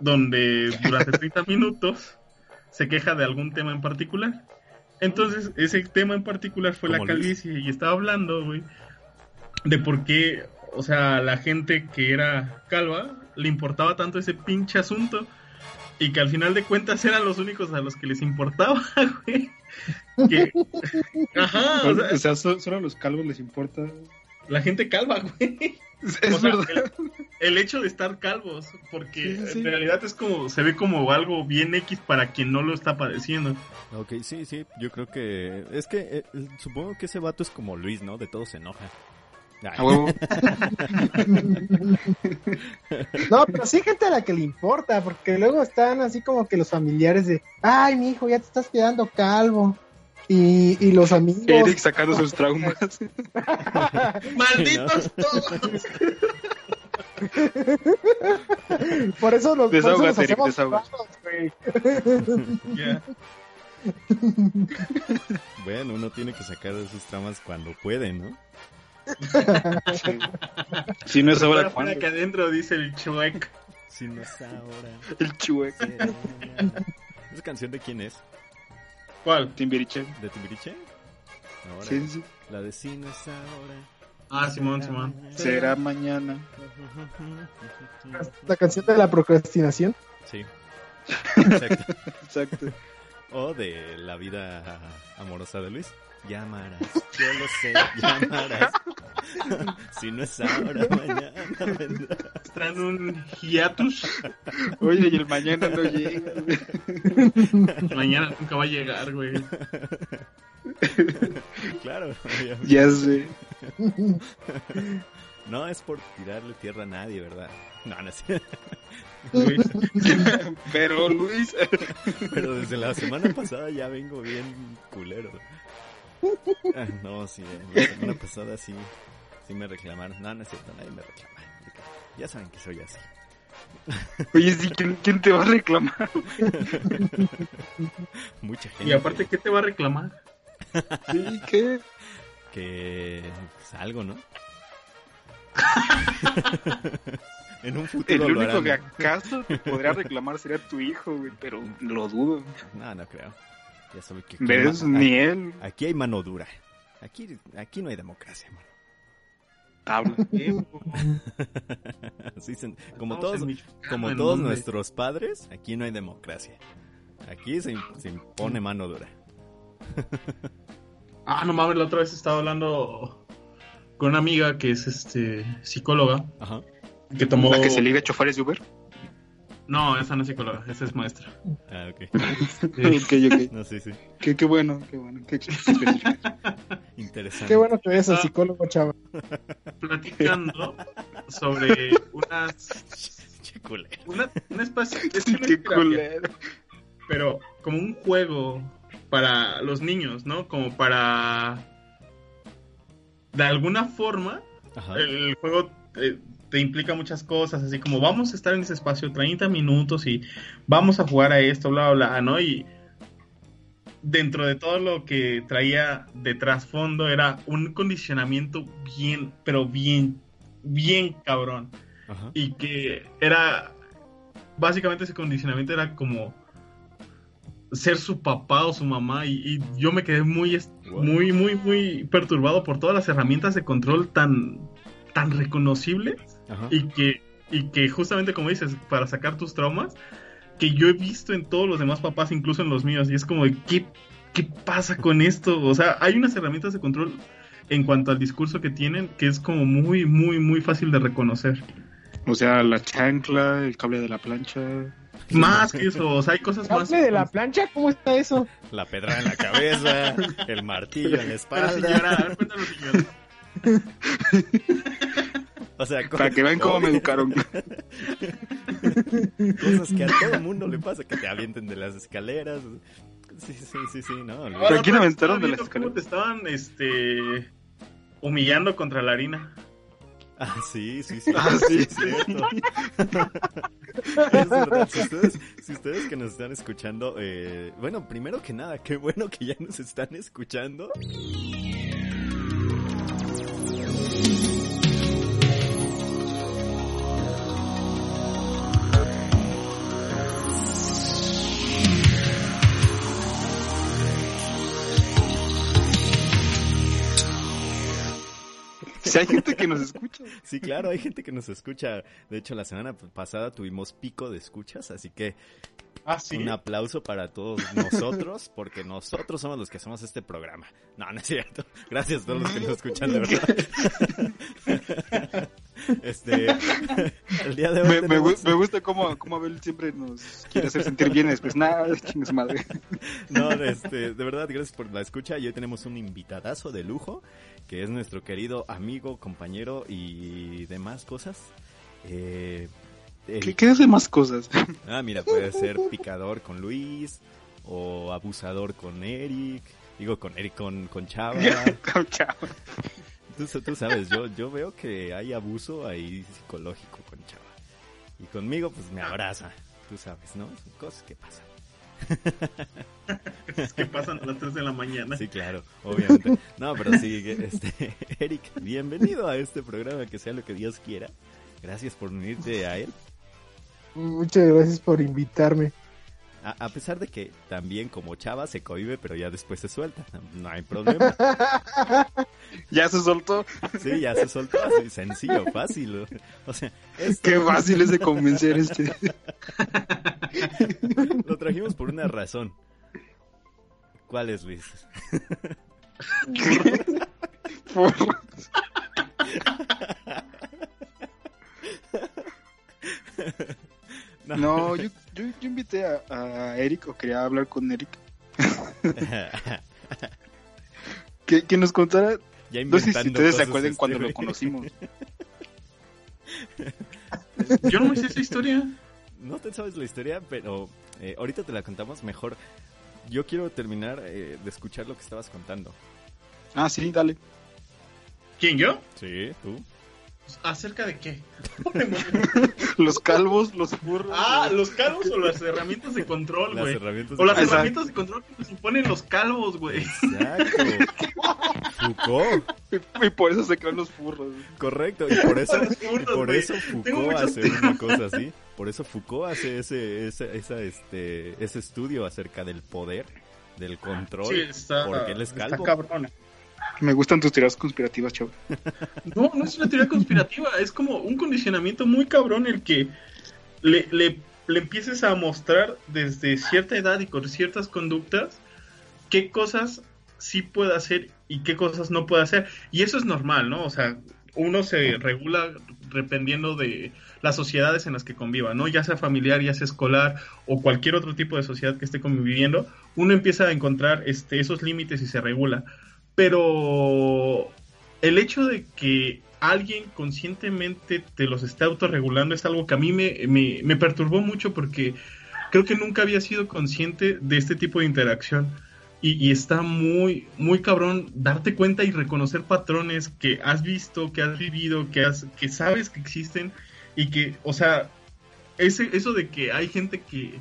donde durante 30 minutos se queja de algún tema en particular. Entonces, ese tema en particular fue la Luis. calvicie y estaba hablando, güey, de por qué, o sea, la gente que era calva le importaba tanto ese pinche asunto y que al final de cuentas eran los únicos a los que les importaba, güey. Que, ajá, o sea, O sea, so- solo a los calvos les importa. La gente calva, güey. Es, O sea, verdad. el, el hecho de estar calvos, porque Sí, sí, sí. en realidad es como, se ve como algo bien X para quien no lo está padeciendo. Ok, sí, sí, yo creo que... Es que eh, supongo que ese vato es como Luis, ¿no? De todo se enoja. A huevo. No, pero sí hay gente a la que le importa, porque luego están así como que los familiares de, ay, mi hijo, ya te estás quedando calvo. Y, y los amigos. Eric sacando sus traumas. ¡Malditos todos! Por eso los, por eso hacemos güey. Ya. Bueno, uno tiene que sacar sus tramas cuando puede, ¿no? Sí. Si no es ahora, fuera ¿cuándo? que adentro dice el chuec. Si no es ahora. El chueco. ¿Esa canción de quién es? ¿Cuál? Timbiriche. ¿De Timbiriche? Ahora. Sí, sí. La de si no es ahora. Ah, Simón, Simón. Será mañana. La canción de la procrastinación. Sí. Exacto. Exacto. O de la vida amorosa de Luis. Llamarás, yo lo sé, llamarás. si no es ahora, mañana vendrá. Está en un hiatus. Oye, y el mañana no llega. Mañana nunca va a llegar, güey. Claro, obviamente. Ya sé. No es por tirarle tierra a nadie, ¿verdad? No, no es. Luis. Pero Luis. Pero desde la semana pasada ya vengo bien culero. Ah, no, sí, la semana pasada sí, sí me reclamaron. No, no es cierto, nadie me reclama. Ya saben que soy así. Oye, sí, ¿quién, quién te va a reclamar? Mucha gente. Y aparte, ¿qué te va a reclamar? Sí, ¿qué? Que pues, algo, ¿no? en un El futuro lo único que acaso te podría reclamar sería tu hijo, güey, pero lo dudo. No, no creo. Ya sabe que aquí, ¿Ves? hay- Ni él aquí hay mano dura. Aquí, aquí no hay democracia, mano. habla. Se- como todos, como ¿en todos nuestros padres, aquí no hay democracia. Aquí se, se impone mano dura. Ah, no mames, la otra vez estaba hablando con una amiga que es este psicóloga, Ajá. que tomó... ¿La que se liga a choferes de Uber? No, esa no es psicóloga, esa es maestra. Ah, ok. Sí. ok, ok. No, sí, sí. Qué, qué bueno, qué bueno. Qué. Interesante. Qué bueno que ves al Ah. psicólogo, chava. platicando sobre unas... Una, un espacio... Es que pero como un juego para los niños, ¿no? Como para... De alguna forma, Ajá. el juego eh, te implica muchas cosas, así como vamos a estar en ese espacio 30 minutos y vamos a jugar a esto, bla, bla, bla, ¿no? Y dentro de todo lo que traía de trasfondo era un condicionamiento bien, pero bien, bien cabrón. Ajá. Y que era, básicamente ese condicionamiento era como ser su papá o su mamá y, y yo me quedé muy, Wow. muy, muy, muy perturbado por todas las herramientas de control tan, tan reconocibles Ajá. y que, y que justamente como dices, para sacar tus traumas, que yo he visto en todos los demás papás, incluso en los míos, y es como, de, ¿qué, qué pasa con esto? O sea, hay unas herramientas de control en cuanto al discurso que tienen que es como muy, muy, muy fácil de reconocer. O sea, la chancla, el cable de la plancha. Más que eso, o sea, hay cosas más... ¿Cable de la plancha? ¿Cómo está eso? La pedrada en la cabeza, el martillo en la Pero espalda. señora, a ver, cuéntanos, señora. O sea, Para que vean cómo me educaron. Cosas que a todo mundo le pasa, que te avienten de las escaleras. Sí, sí, sí, sí, no. aquí me aventaron de las viendo cómo te estaban, este... Humillando contra la harina. Ah, sí, sí, sí. Ah, sí. es cierto. es verdad. Si ustedes, si ustedes que nos están escuchando, eh, bueno, primero que nada, qué bueno que ya nos están escuchando. Si hay gente que nos escucha. Sí, claro, hay gente que nos escucha. De hecho, la semana pasada tuvimos pico de escuchas, así que Ah, sí. un aplauso para todos nosotros, porque nosotros somos los que hacemos este programa. No, no es cierto. Gracias a todos los que nos escuchan, de verdad. Este, el día de hoy Me, tenemos- gusta cómo, cómo Abel siempre nos quiere hacer sentir bien. Después, nada, chingue su madre. No, este, de verdad, gracias por la escucha. Y hoy tenemos un invitadazo de lujo, que es nuestro querido amigo, compañero y demás cosas. Eh, el- ¿Qué, qué hace más cosas? Ah, mira, puede ser picador con Luis o abusador con Eric. Digo, con Eric, con, con Chava. Chao. Tú, tú sabes, yo, yo veo que hay abuso ahí psicológico con Chava. Y conmigo, pues me abraza. Tú sabes, ¿no? Son cosas que pasan. Es que pasan a las 3 de la mañana. Sí, claro, obviamente. No, pero sí, este, Eric, bienvenido a este programa, que sea lo que Dios quiera. Gracias por unirte a él. Muchas gracias por invitarme. A, a pesar de que también como Chava se cohibe, pero ya después se suelta. No hay problema. Ya se soltó. Sí, ya se soltó así, sencillo, fácil. O sea, esto Qué fácil es de convencer este. lo trajimos por una razón. ¿Cuál es, Luis? Por- No, yo, yo, yo invité a, a Eric, o quería hablar con Eric, que, que nos contara, ya no sé si ustedes se cosas, acuerdan este, cuando lo conocimos. Yo no me sé esa historia. No te sabes la historia, pero eh, ahorita te la contamos mejor. Yo quiero terminar eh, de escuchar lo que estabas contando. Ah, sí, dale. ¿Quién, yo? Sí, tú. ¿Acerca de qué? Los calvos, los burros. ah, los calvos o las herramientas de control, Las güey. herramientas. O las de- herramientas de control que nos imponen los calvos, güey. Exacto. Foucault. Y por eso se crean los furros. Correcto. Y por eso, y por eso Foucault hace una cosa así. Por eso Foucault hace ese, ese, esa, este, ese estudio acerca del poder, del control. Sí, está, porque él es está calvo. cabrona. Me gustan tus teorías conspirativas, chavo. No, no es una teoría conspirativa, es como un condicionamiento muy cabrón el que le, le, empieces a mostrar desde cierta edad y con ciertas conductas qué cosas sí puede hacer y qué cosas no puede hacer. Y eso es normal, ¿no? O sea, uno se regula dependiendo de las sociedades en las que conviva, ¿no? Ya sea familiar, ya sea escolar o cualquier otro tipo de sociedad que esté conviviendo, uno empieza a encontrar este, esos límites y se regula. Pero el hecho de que alguien conscientemente te los esté autorregulando es algo que a mí me, me, me perturbó mucho porque creo que nunca había sido consciente de este tipo de interacción. Y, y está muy, muy cabrón darte cuenta y reconocer patrones que has visto, que has vivido, que, has, que sabes que existen y que, o sea, ese, eso de que hay gente que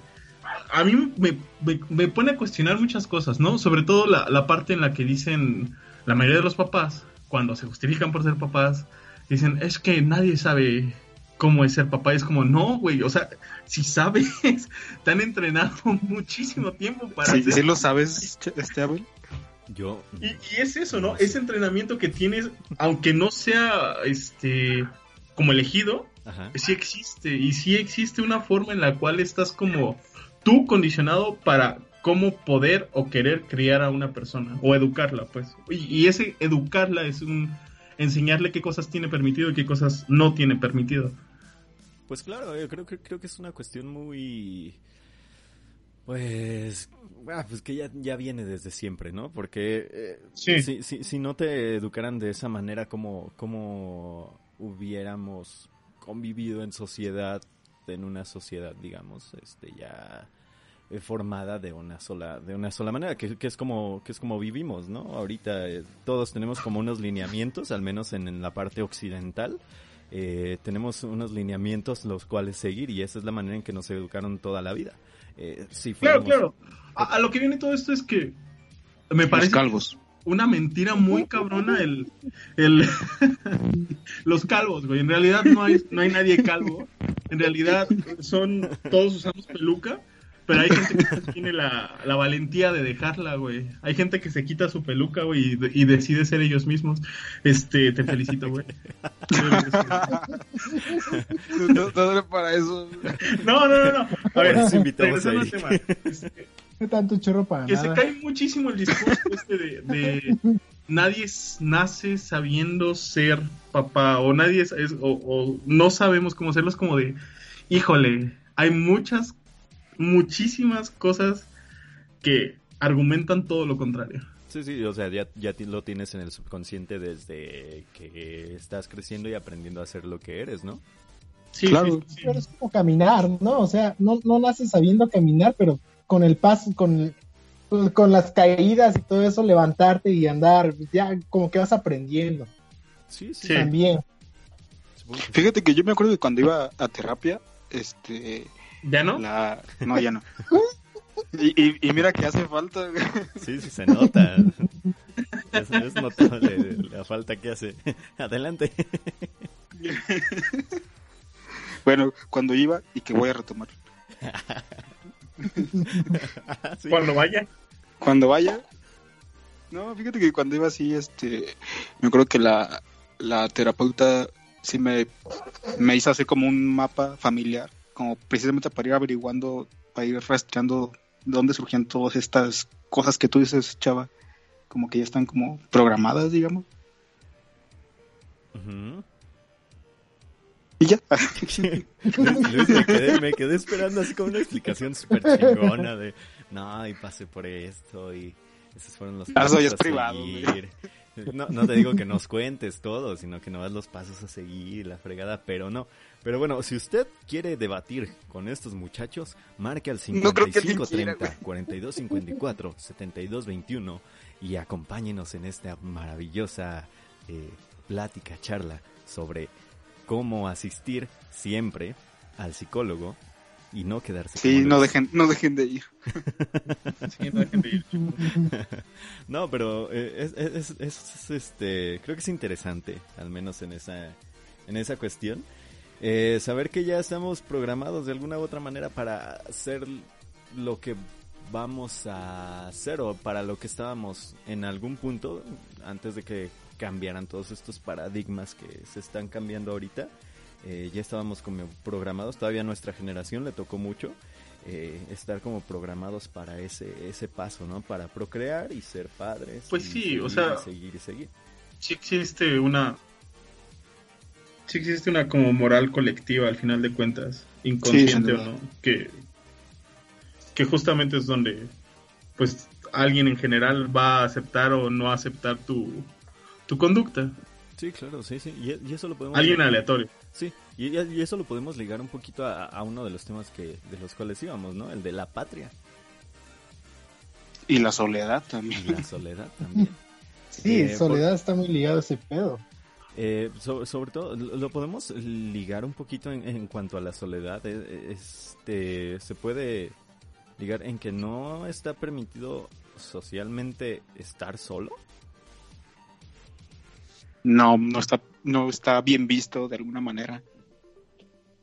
a mí me, me- me pone a cuestionar muchas cosas, ¿no? Sobre todo la, la parte en la que dicen la mayoría de los papás, cuando se justifican por ser papás, dicen, es que nadie sabe cómo es ser papá. Y es como, no, güey, o sea, si sabes, te han entrenado muchísimo tiempo para ¿Sí, sí lo sabes, este Abel? Yo. y, y es eso, ¿no? Ese entrenamiento que tienes, aunque no sea este como elegido, Ajá. sí existe. Y sí existe una forma en la cual estás como tú condicionado para cómo poder o querer criar a una persona o educarla, pues. Y, y ese educarla es un enseñarle qué cosas tiene permitido y qué cosas no tiene permitido. Pues claro, yo creo, que creo que es una cuestión muy... Pues... ah, pues que ya, ya viene desde siempre, ¿no? Porque eh, Sí. si, si, si no te educaran de esa manera como, como hubiéramos convivido en sociedad, en una sociedad, digamos, este ya eh, formada de una sola de una sola manera que, que es como que es como vivimos no ahorita eh, todos tenemos como unos lineamientos al menos en, en la parte occidental eh, tenemos unos lineamientos los cuales seguir y esa es la manera en que nos educaron toda la vida eh, si Claro, fuéramos- claro. A, a lo que viene todo esto es que me Los parece calvos. una mentira muy cabrona el, el los calvos, güey. En realidad no hay, no hay nadie calvo. En realidad son, todos usamos peluca. Pero hay gente que tiene la, la valentía de dejarla, güey. Hay gente que se quita su peluca, güey, y, y decide ser ellos mismos. Este, te felicito, güey. No, no, para eso. No, no, no, no. A ver, eso invitamos regresando a al tema. Este, ¿Qué tanto chorro para que se cae muchísimo el discurso este de, de nadie nace sabiendo ser papá o nadie es, es- o, o no sabemos cómo serlo es como de híjole hay muchas muchísimas cosas que argumentan todo lo contrario Sí, sí, o sea, ya, lo tienes en el subconsciente desde que estás creciendo y aprendiendo a ser lo que eres, ¿no? sí, Claro. sí, sí. Pero es como caminar, ¿no? O sea, no, no naces sabiendo caminar, pero con el paso, con, el- con- las caídas y todo eso, levantarte y andar, ya como que vas aprendiendo Sí, sí. También. Fíjate que yo me acuerdo que cuando iba a terapia, este, ya no la, no, ya no. Y, y, y mira que hace falta. Sí, sí, se nota. Es, es notable la falta que hace. Adelante. Bueno, cuando iba y que voy a retomar. Sí. cuando vaya Cuando vaya. No, fíjate que cuando iba así, este, me acuerdo que la, la terapeuta sí me, me hizo hacer como un mapa familiar, como precisamente para ir averiguando, para ir rastreando de dónde surgían todas estas cosas que tú dices, chava, como que ya están como programadas, digamos. Y ya. Luis, me, quedé, me quedé esperando así como una explicación súper chingona de, no, y pasé por esto y esos fueron los pasos eso ya es a privado, seguir. No, no te digo que nos cuentes todo, sino que no das los pasos a seguir, la fregada, pero no. Pero bueno, si usted quiere debatir con estos muchachos, marque al No creo que alguien 5530 4254 7221 y acompáñenos en esta maravillosa eh, plática, charla sobre cómo asistir siempre al psicólogo y no quedarse Sí, no dejen, no dejen de ir. Sí, no dejen de ir. No, pero eh, es, es- es- es, este, creo que es interesante, al menos en esa, en esa cuestión, eh, saber que ya estamos programados de alguna u otra manera para hacer lo que vamos a hacer o para lo que estábamos en algún punto antes de que cambiaran todos estos paradigmas que se están cambiando ahorita. Eh, ya estábamos como programados, todavía a nuestra generación le tocó mucho eh, estar como programados para ese ese paso, ¿no? Para procrear y ser padres. Pues y sí, seguir o sea- y seguir y seguir. sí existe una sí existe una como moral colectiva al final de cuentas inconsciente o no que que justamente es donde pues alguien en general va a aceptar o no aceptar tu tu conducta Sí, claro, sí, sí. Y, y eso lo podemos alguien aleatorio Sí, y, y eso lo podemos ligar un poquito a, a uno de los temas que de los cuales íbamos, ¿no? El de la patria Y la soledad y también. la soledad también. Sí, Eh, Soledad está muy ligado a ese pedo. Eh, so- sobre todo, lo lo podemos ligar un poquito en, en cuanto a la soledad. eh, Este, se puede ligar en que no está permitido socialmente estar solo. No, no está, no está bien visto de alguna manera.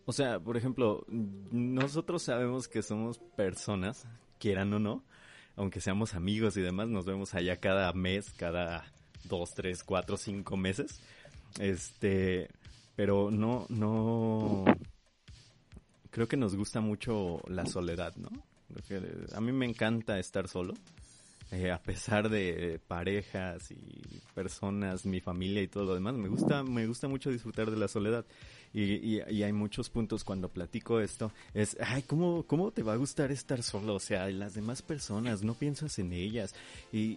O sea, por ejemplo, nosotros sabemos que somos personas, quieran o no, aunque seamos amigos y demás, nos vemos allá cada mes, cada dos, tres, cuatro, cinco meses. Este, pero no, no, creo que nos gusta mucho la soledad, ¿no? A mí me encanta estar solo. Eh, a pesar de parejas y personas, mi familia y todo lo demás, me gusta, me gusta mucho disfrutar de la soledad. Y, y- y hay muchos puntos cuando platico esto, es, ay, ¿cómo, ¿cómo te va a gustar estar solo? O sea, las demás personas, no piensas en ellas. Y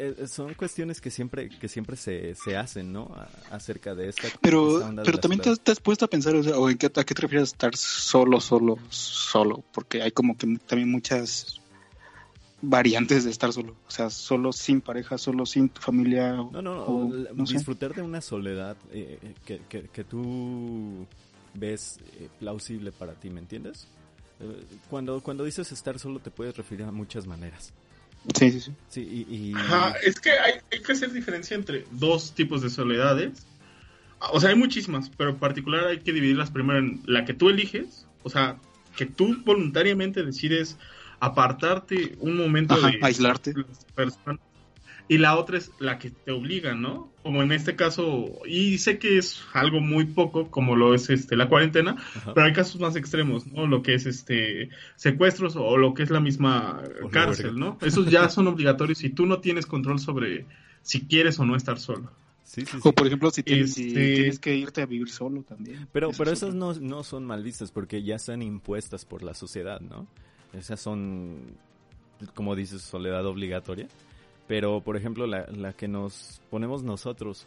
eh, son cuestiones que siempre, que siempre se, se hacen, ¿no? A- acerca de esta, Pero, esta onda de pero también te has, te has puesto a pensar, o sea, o en qué, a qué te refieres estar solo, solo, solo, porque hay como que también muchas variantes de estar solo, o sea, solo sin pareja, solo sin tu familia, No, no, no, o, sé. disfrutar de una soledad eh, eh, que, que, que tú ves eh, plausible para ti, ¿me entiendes? Eh, Cuando, cuando dices estar solo te puedes referir a muchas maneras. Sí, sí, sí. Sí, y... y- Ajá, es que hay, hay que hacer diferencia entre dos tipos de soledades. O sea, hay muchísimas, pero en particular hay que dividirlas primero en la que tú eliges, o sea, que tú voluntariamente decides apartarte un momento Ajá, de aislarte. las personas. Y la otra es la que te obliga, ¿no? Como en este caso, y sé que es algo muy poco, como lo es este la cuarentena, Ajá. pero hay casos más extremos, ¿no? Lo que es este secuestros o lo que es la misma cárcel. ¿no? Esos ya son obligatorios y tú no tienes control sobre si quieres o no estar solo. Sí, sí, sí. O por ejemplo, si tienes, si Este- tienes que irte a vivir solo también. Pero, Eso pero es esas no, no son mal vistas porque ya están impuestas por la sociedad, ¿no? Esas son, como dices, soledad obligatoria. Pero, por ejemplo, la, la que nos ponemos nosotros,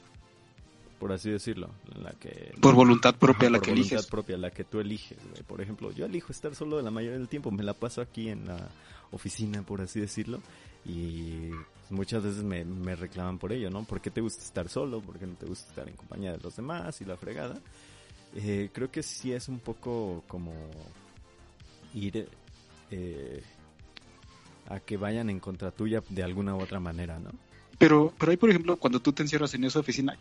por así decirlo, la que... Por voluntad propia, la por que voluntad eliges. propia, la que tú eliges, güey. Por ejemplo, yo elijo estar solo la mayoría del tiempo, me la paso aquí en la oficina, por así decirlo, y muchas veces me, me reclaman por ello, ¿no? ¿Por qué te gusta estar solo? ¿Por qué no te gusta estar en compañía de los demás? Y la fregada. Eh, creo que sí es un poco como ir eh, a que vayan en contra tuya de alguna u otra manera, ¿no? Pero, pero ahí, por ejemplo, cuando tú te encierras en esa oficina,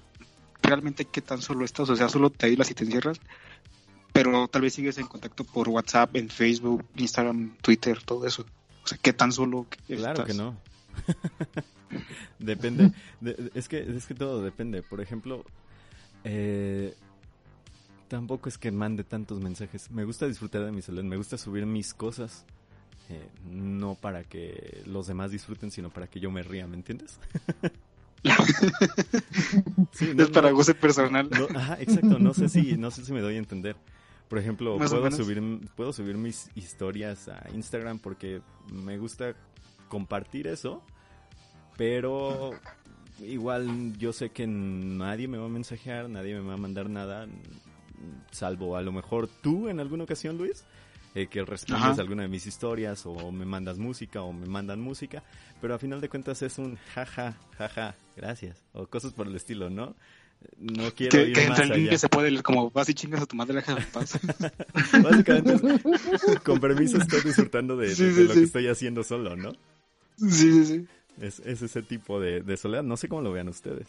realmente qué tan solo estás, o sea, solo te aíslas y te encierras, pero tal vez sigues en contacto por WhatsApp, en Facebook, Instagram, Twitter, todo eso. O sea, qué tan solo Claro estás? que no. depende. de- es que es que todo depende. Por ejemplo, eh, tampoco es que mande tantos mensajes. Me gusta disfrutar de mi soledad. Me gusta subir mis cosas. Eh, no para que los demás disfruten, sino para que yo me ría, ¿me entiendes? Sí, no, es para no- goce personal. no, ajá, exacto, no sé si, no sé si me doy a entender. Por ejemplo, puedo subir, puedo subir mis historias a Instagram porque me gusta compartir eso, pero igual yo sé que nadie me va a mensajear, nadie me va a mandar nada, salvo a lo mejor tú en alguna ocasión, Luis, eh, que respondes alguna de mis historias o me mandas música o me mandan música, pero a final de cuentas es un jaja, jaja, gracias, o cosas por el estilo, ¿no? No quiero que, ir que más entre el link allá. que se puede leer como vas y chingas a tu madre en paz. Básicamente, es- con permiso estoy disfrutando de, de- Sí, de sí, lo sí. que estoy haciendo solo, ¿no? sí, sí, sí. Es, es ese tipo de, de soledad. No sé cómo lo vean ustedes.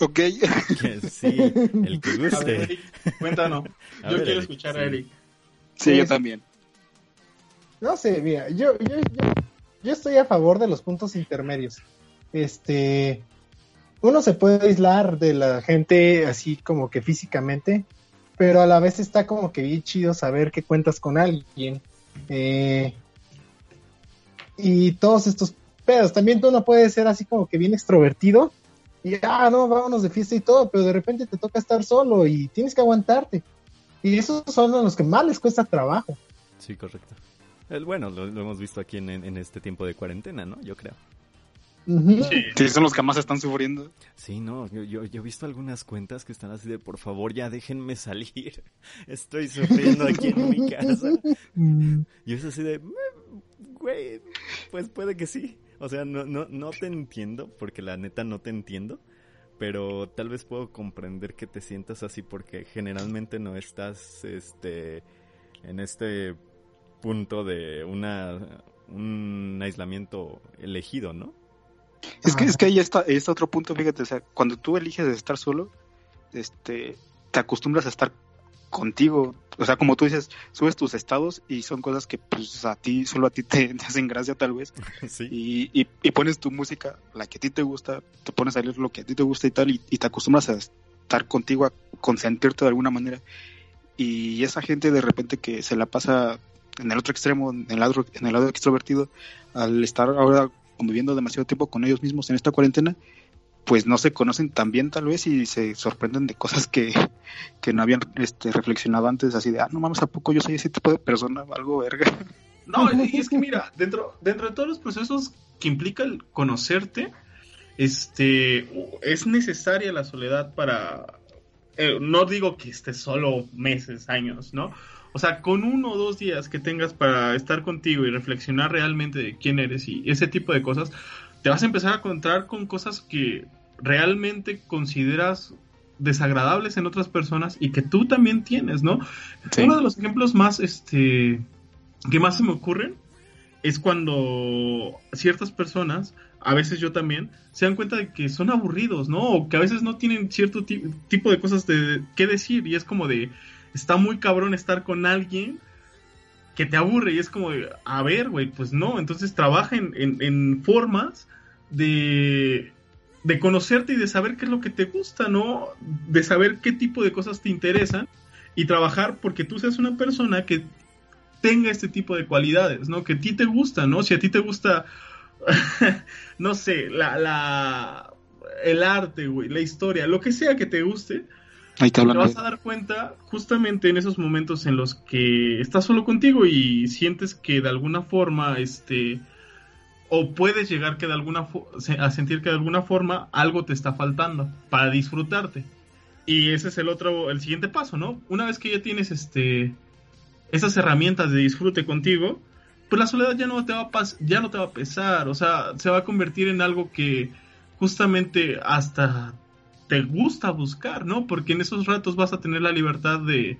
Ok. Que sí, el que A ver, guste. Eric, cuéntanos. A Yo ver, quiero escuchar sí. a Eric. sí, yo también. No sé, mira, yo, yo, yo, yo estoy a favor de los puntos intermedios. Este, uno se puede aislar de la gente así como que físicamente, pero a la vez está como que bien chido saber que cuentas con alguien. Eh, y todos estos pedos. También tú no puedes ser así como que bien extrovertido. Y, ah, no, vámonos de fiesta y todo, pero de repente te toca estar solo y tienes que aguantarte. Y esos son los que más les cuesta trabajo. Sí, correcto. El, bueno, lo, lo hemos visto aquí en, en- este tiempo de cuarentena, ¿no? Yo creo. Sí, son los que más están sufriendo. Sí, no, yo, yo, yo he visto algunas cuentas que están así de, por favor, ya déjenme salir. Estoy sufriendo aquí en mi casa. Mm. Y es así de, "Mm, güey, pues puede que sí. O sea, no, no, no te entiendo, porque la neta no te entiendo. Pero tal vez puedo comprender que te sientas así porque generalmente no estás este, en este punto de una, un aislamiento elegido, ¿no? Es que, es que ahí está, está otro punto, fíjate, o sea, cuando tú eliges estar solo, este, te acostumbras a estar contigo, o sea, como tú dices, subes tus estados y son cosas que pues a ti, solo a ti te, te hacen gracia tal vez, sí. y, y, y pones tu música, la que a ti te gusta, te pones a leer lo que a ti te gusta y tal, y, y te acostumbras a estar contigo, a consentirte de alguna manera, y esa gente de repente que se la pasa en el otro extremo, en el lado, en el lado extrovertido, al estar ahora conviviendo demasiado tiempo con ellos mismos en esta cuarentena, pues no se conocen tan bien tal vez y se sorprenden de cosas que, que no habían este, reflexionado antes, así de, ah, no mames, ¿a poco yo soy ese tipo de persona? Algo verga. No, y es que mira, dentro, dentro de todos los procesos que implica el conocerte, este, es necesaria la soledad para, eh, no digo que estés solo meses, años, ¿no? O sea, con uno o dos días que tengas para estar contigo y reflexionar realmente de quién eres y ese tipo de cosas, te vas a empezar a encontrar con cosas que realmente consideras desagradables en otras personas y que tú también tienes, ¿no? Uno de los ejemplos más, este, que más se me ocurren es cuando ciertas personas a veces yo también, se dan cuenta de que son aburridos, ¿no? O que a veces no tienen cierto tipo de cosas de qué decir y es como de, está muy cabrón estar con alguien que te aburre y es como, a ver, güey, pues no, entonces trabaja en, en, formas de, de conocerte y de saber qué es lo que te gusta, ¿no? De saber qué tipo de cosas te interesan y trabajar porque tú seas una persona que tenga este tipo de cualidades, ¿no? Que a ti te gusta, ¿no? Si a ti te gusta, no sé, la, la, el arte, güey, la historia, lo que sea que te guste, te, vas a dar cuenta justamente en esos momentos en los que estás solo contigo y sientes que de alguna forma, este, o puedes llegar que de alguna a sentir que de alguna forma algo te está faltando para disfrutarte. Y ese es el otro, el siguiente paso, ¿no? Una vez que ya tienes este esas herramientas de disfrute contigo, pues la soledad ya no te va a ya no te va a pesar, o sea, se va a convertir en algo que justamente hasta te gusta buscar, ¿no? Porque en esos ratos vas a tener la libertad de,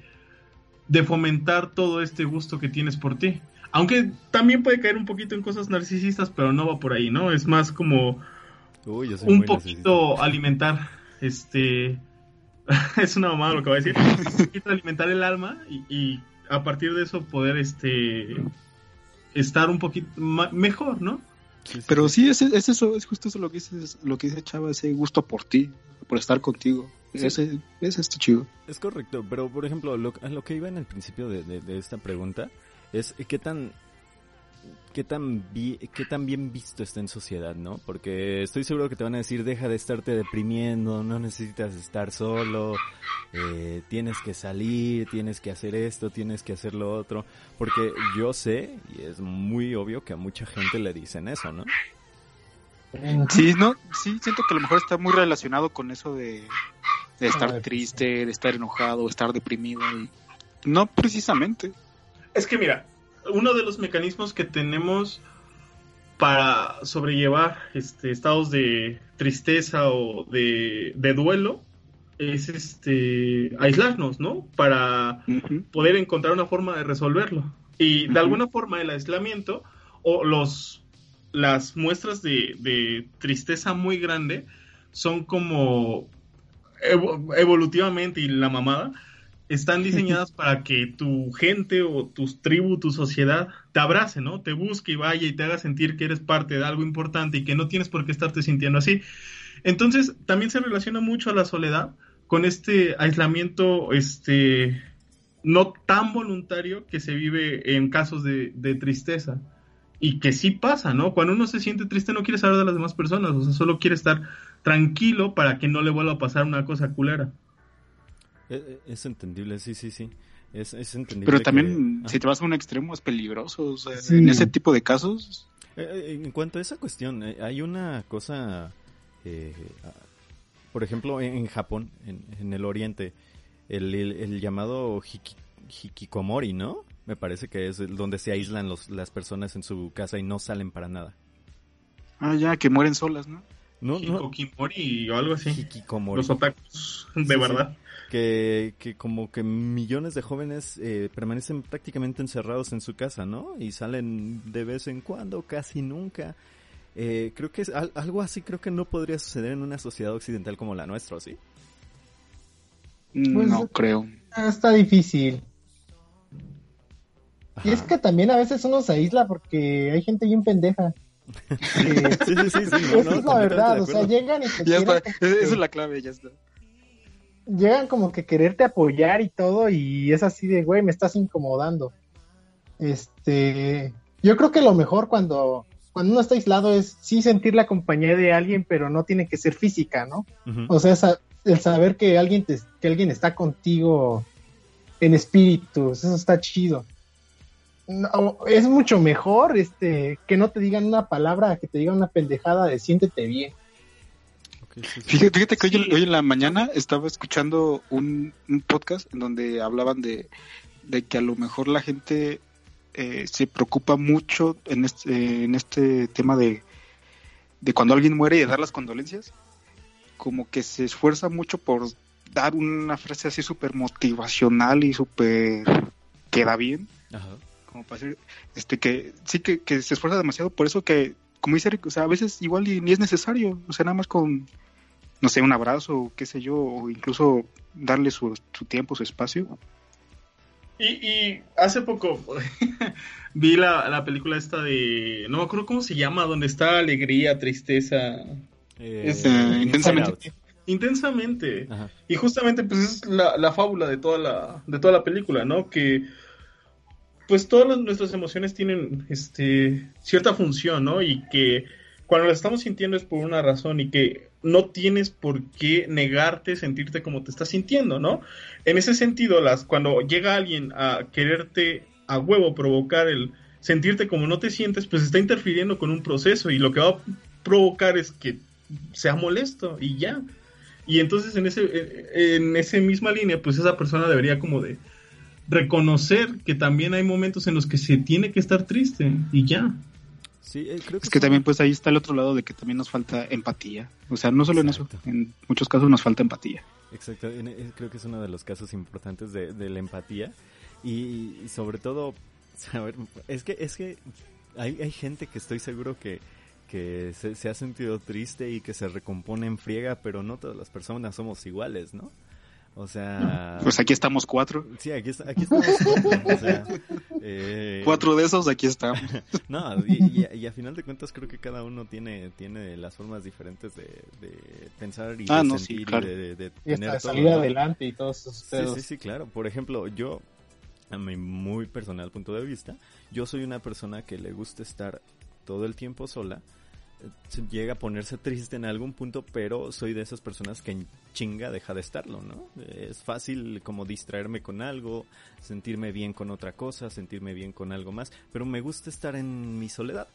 de fomentar todo este gusto que tienes por ti. Aunque también puede caer un poquito en cosas narcisistas, pero no va por ahí, ¿no? Es más como un poquito alimentar, este, es una mamada lo que voy a decir, un poquito alimentar el alma y, a partir de eso poder, este, estar un poquito mejor, ¿no? Pero sí, es, es, eso, es justo eso lo que dice, lo que dice Chava, ese gusto por ti, por estar contigo. Ese, es esto chido. Es correcto, pero por ejemplo, lo, lo que iba en el principio de, de, esta pregunta es qué tan qué tan, qué tan bien visto está en sociedad, ¿no? Porque estoy seguro que te van a decir, deja de estarte deprimiendo, no necesitas estar solo, eh, tienes que salir, tienes que hacer esto, tienes que hacer lo otro. Porque yo sé, y es muy obvio que a mucha gente le dicen eso, ¿no? Sí, no, sí, siento que a lo mejor está muy relacionado con eso de, de estar triste, de estar enojado, estar deprimido. Y... No precisamente. Es que mira, uno de los mecanismos que tenemos para sobrellevar este, estados de tristeza o de, duelo es este aislarnos, ¿no? Para poder encontrar una forma de resolverlo. Y de alguna forma el aislamiento o los las muestras de, de tristeza muy grande son como evolutivamente y la mamada están diseñadas para que tu gente o tu tribu, tu sociedad te abrace, ¿no? Te busque y vaya y te haga sentir que eres parte de algo importante y que no tienes por qué estarte sintiendo así. Entonces, también se relaciona mucho a la soledad con este aislamiento, este, no tan voluntario que se vive en casos de, de tristeza. Y que sí pasa, ¿no? Cuando uno se siente triste no quiere saber de las demás personas, o sea, solo quiere estar tranquilo para que no le vuelva a pasar una cosa culera. Eh, eh, es, entendible, sí, sí, sí. Es, entendible. Pero también, si te vas a un extremo, es peligroso. En ese tipo de casos. Eh, en cuanto a esa cuestión, hay una cosa. por ejemplo, en, Japón, en, el oriente, el, llamado hikikomori, ¿no? Me parece que es donde se aíslan los, las personas en su casa y no salen para nada. Ah, ya, que mueren solas, ¿no? No, Hikikimori o algo así. Hikikomori. Los otakus, de verdad que, que como que millones de jóvenes eh, permanecen prácticamente encerrados en su casa, ¿no? Y salen de vez en cuando, casi nunca. Eh, creo que es algo así creo que no podría suceder en una sociedad occidental como la nuestra, ¿sí? Pues, no creo. Está difícil. Y es que también a veces uno se aísla porque hay gente bien pendeja. sí, sí, sí, sí, Esa es la verdad, o sea, llegan y te ya está. Esa es la clave, ya está llegan como que quererte apoyar y todo, y es así de, güey, me estás incomodando. Este, yo creo que lo mejor cuando, cuando uno está aislado es sí sentir la compañía de alguien, pero no tiene que ser física, ¿no? O sea, el saber que alguien, te, que alguien está contigo en espíritu, eso está chido. Es mucho mejor este que no te digan una palabra, que te digan una pendejada de siéntete bien. Fíjate, que hoy, en la mañana estaba escuchando un, podcast en donde hablaban de, que a lo mejor la gente eh, se preocupa mucho en este, en este tema de, de cuando alguien muere y de dar las condolencias. Como que se esfuerza mucho por dar una frase así súper motivacional y súper queda bien. Como para decir, este, que sí que, que se esfuerza demasiado por eso que como dice Eric, o sea, a veces igual ni es necesario, o sea, nada más con, no sé, un abrazo, qué sé yo, o incluso darle su, su tiempo, su espacio. Y, y hace poco vi la, la, película esta de, no me acuerdo cómo se llama, donde está alegría, tristeza. Eh, es, uh, intensamente. Intensamente. Ajá. Y justamente pues es la, la, fábula de toda la, de toda la película, ¿no? Que pues todas nuestras emociones tienen este, cierta función, ¿no? Y que cuando las estamos sintiendo es por una razón y que no tienes por qué negarte sentirte como te estás sintiendo, ¿no? En ese sentido, las, cuando llega alguien a quererte a huevo provocar el sentirte como no te sientes, pues está interfiriendo con un proceso y lo que va a provocar es que sea molesto y ya. Y entonces en ese en esa misma línea, pues esa persona debería como de reconocer que también hay momentos en los que se tiene que estar triste y ya. Sí, eh, creo que es que también pues ahí está el otro lado de que también nos falta empatía. O sea, no solo Exacto. en eso, en muchos casos nos falta empatía. Exacto, creo que es uno de los casos importantes de, de la empatía y, y sobre todo, saber, es que es que hay, hay gente que estoy seguro que que se, se, ha sentido triste y que se recompone en friega, pero no todas las personas somos iguales, ¿no? O sea... Pues aquí estamos cuatro. Sí, aquí, aquí estamos cuatro. o sea, eh... Cuatro de esos aquí estamos. no, y, y, y, a final de cuentas creo que cada uno tiene, tiene las formas diferentes de, de pensar y ah, de no, sentir sí, claro. y de, de, de Y tener hasta todo. salir ¿no? adelante y todos esos Sí, sí, sí, claro. Por ejemplo, yo, a mi muy personal punto de vista, yo soy una persona que le gusta estar todo el tiempo sola. Llega a ponerse triste en algún punto, pero soy de esas personas que chinga deja de estarlo, ¿no? Es fácil como distraerme con algo, sentirme bien con otra cosa, sentirme bien con algo más, pero me gusta estar en mi soledad.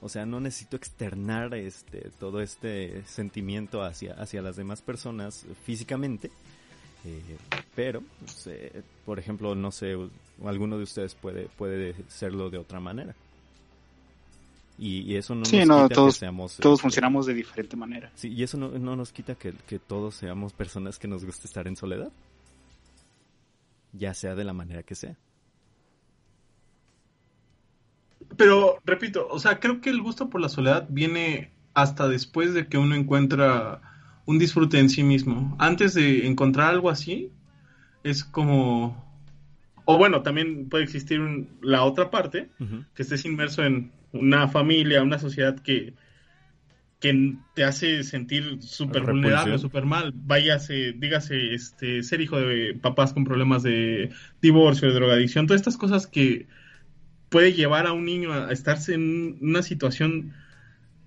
O sea, no necesito externar este todo este sentimiento hacia hacia las demás personas físicamente. Eh, pero, pues, eh, por ejemplo, no sé, alguno de ustedes puede puede serlo de otra manera. Y, y eso no Sí, nos no, quita todos- que seamos Todos este, funcionamos de diferente manera. Sí, y eso no, no nos quita que, que todos seamos personas que nos guste estar en soledad. Ya sea de la manera que sea. Pero, repito, o sea, creo que el gusto por la soledad viene hasta después de que uno encuentra un disfrute en sí mismo. Antes de encontrar algo así, es como... O bueno, también puede existir un- la otra parte, que estés inmerso en una familia, una sociedad que, que te hace sentir súper vulnerable, súper mal. Váyase, dígase, este, ser hijo de papás con problemas de divorcio, de drogadicción, todas estas cosas que puede llevar a un niño a estarse en una situación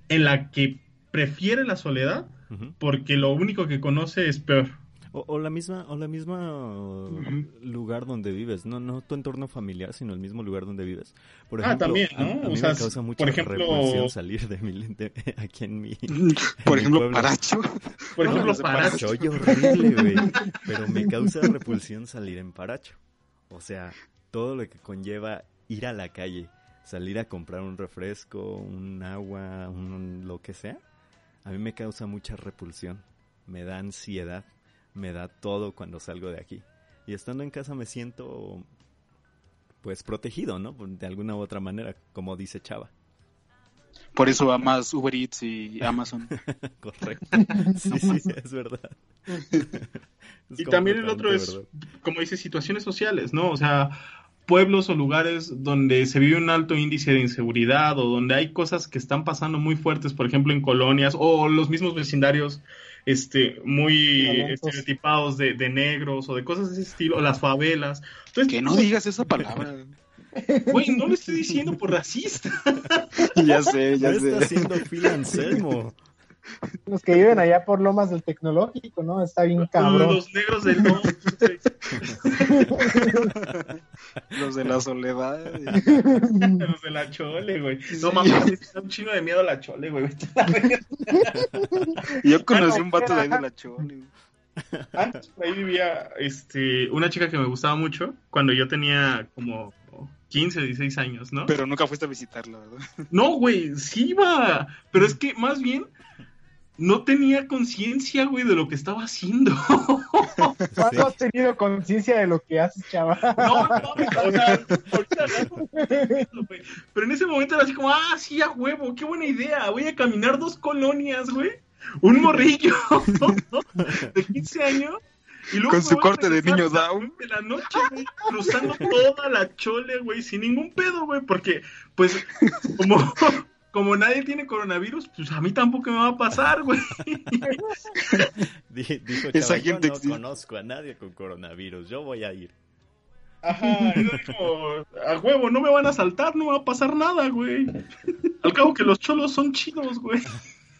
en la que prefiere la soledad porque lo único que conoce es peor. O, o la misma, o la misma lugar donde vives, no, no tu entorno familiar, sino el mismo lugar donde vives. Por Ah, ejemplo, también, a- ¿no? a, O mí sea, me causa mucha por ejemplo- repulsión salir de mi de- aquí en mi Por mi ejemplo, pueblo. Paracho. Por No, ejemplo, de Paracho. Oye, horrible, güey. Pero me causa repulsión salir en Paracho. O sea, todo lo que conlleva ir a la calle, salir a comprar un refresco, un agua, un lo que sea, a mí me causa mucha repulsión. Me da ansiedad, me da todo cuando salgo de aquí. Y estando en casa me siento pues protegido, ¿no? De alguna u otra manera, como dice Chava. Por eso amas Uber Eats y Amazon. Correcto. Sí, sí, es verdad. Es Y también el otro es, verdad. como dice, situaciones sociales, ¿no? O sea, pueblos o lugares donde se vive un alto índice de inseguridad o donde hay cosas que están pasando muy fuertes, por ejemplo, en colonias o los mismos vecindarios este, muy Violentos. estereotipados de, de negros o de cosas de ese estilo, o las favelas. Entonces, que no digas esa palabra. güey, no lo estoy diciendo por racista. ya sé, ya Ya está sé. haciendo fila Anselmo. Los que viven allá por Lomas del Tecnológico, ¿no? Está bien cabrón. Los negros del. Los de la soledad. Los de la chole, güey. No Sí. mames, está un chino de miedo a la chole, güey. Yo conocí un vato de ahí de la chole. Antes por ahí vivía este, una chica que me gustaba mucho cuando yo tenía como 15, 16 años, ¿no? Pero nunca fuiste a visitarla, ¿verdad? No, güey, sí iba. Pero es que más bien no tenía conciencia, güey, de lo que estaba haciendo. ¿Cuándo has tenido conciencia de lo que haces, chaval? No, no, o sea, ahorita no, güey. Pero en ese momento era así como, ah, sí, a huevo, qué buena idea. Voy a caminar dos colonias, güey. Un morrillo de 15 años. Y luego Con su corte de niño down. De la noche, güey, cruzando toda la chole, güey, sin ningún pedo, güey, porque, pues, como, como nadie tiene coronavirus, pues a mí tampoco me va a pasar, güey. Di- Dijo Esa Chava, yo gente no existe. conozco a nadie con coronavirus, yo voy a ir. Ajá, es como, a huevo, no me van a saltar, no va a pasar nada, güey. Al cabo que los cholos son chidos, güey.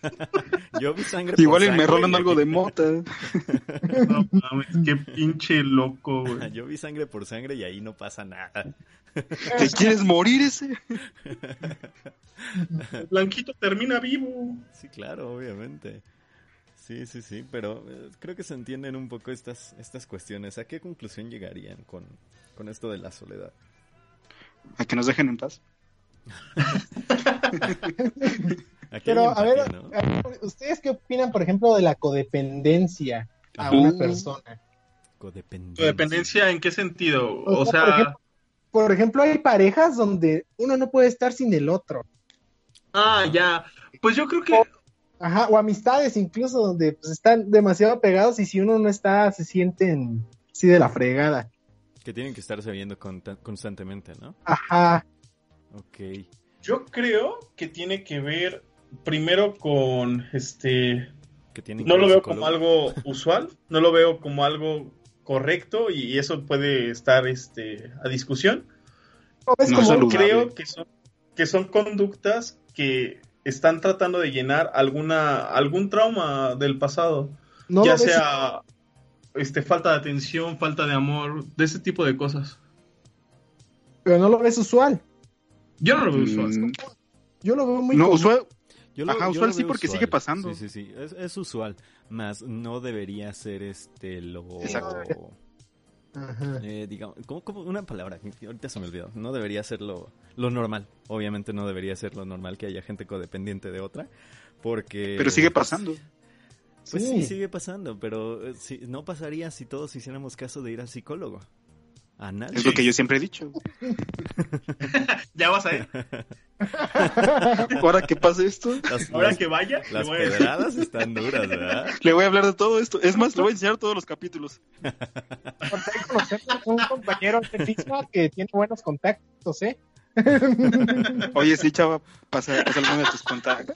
Yo vi sangre Igual y me rolan algo de mota. No mames, qué pinche loco, güey. Yo vi sangre por sangre y ahí no pasa nada. ¿Te quieres morir ese? Blanquito termina vivo. Sí, claro, obviamente. Sí, sí, sí, pero eh, creo que se entienden un poco estas, estas cuestiones. ¿A qué conclusión llegarían con, con esto de la soledad? A que nos dejen en paz. Pero, a ver, ¿no? a ver, ¿ustedes qué opinan, por ejemplo, de la codependencia a Uh. una persona? Codependencia. ¿Dependencia en qué sentido? O O sea, por sea, ejemplo- Por ejemplo, hay parejas donde uno no puede estar sin el otro. ah, ya. Pues yo creo que Ajá, o amistades incluso donde pues, están demasiado pegados y si uno no está, se sienten así de la fregada. Que tienen que estarse viendo constantemente, ¿no? Ajá. Ok. yo creo que tiene que ver primero con este Que tienen no lo veo como algo usual, no lo veo como algo correcto y eso puede estar este a discusión. Es No. Creo que son que son conductas que están tratando de llenar alguna algún trauma del pasado. no ya sea este falta de atención, falta de amor, de ese tipo de cosas. pero no lo ves usual. Yo no lo veo usual. Mm, Yo lo veo muy no, común. usual. Yo Ajá, yo usual sí, porque sigue pasando. Sí, sí, sí. Es, es usual. Más no debería ser este lo. Exacto. Ajá. Eh, digamos, ¿cómo, cómo? una palabra, ahorita se me olvidó. No debería ser lo, lo normal. Obviamente no debería ser lo normal que haya gente codependiente de otra. Porque. Pero sigue pasando. Pues Sí. sí, sigue pasando. Pero eh, si, no pasaría si todos hiciéramos caso de ir al psicólogo. A nadie. Es lo que yo siempre he dicho. Ya vas a ir. Ahora que pase esto, Las, Ahora las- que vaya, le las voy a están duras, ¿verdad? le voy a hablar de todo esto. Es más, le voy a enseñar todos los capítulos. Conocemos un compañero de misma que tiene buenos contactos, ¿eh? Oye, sí, chava, pasa, pasa alguno de tus contactos.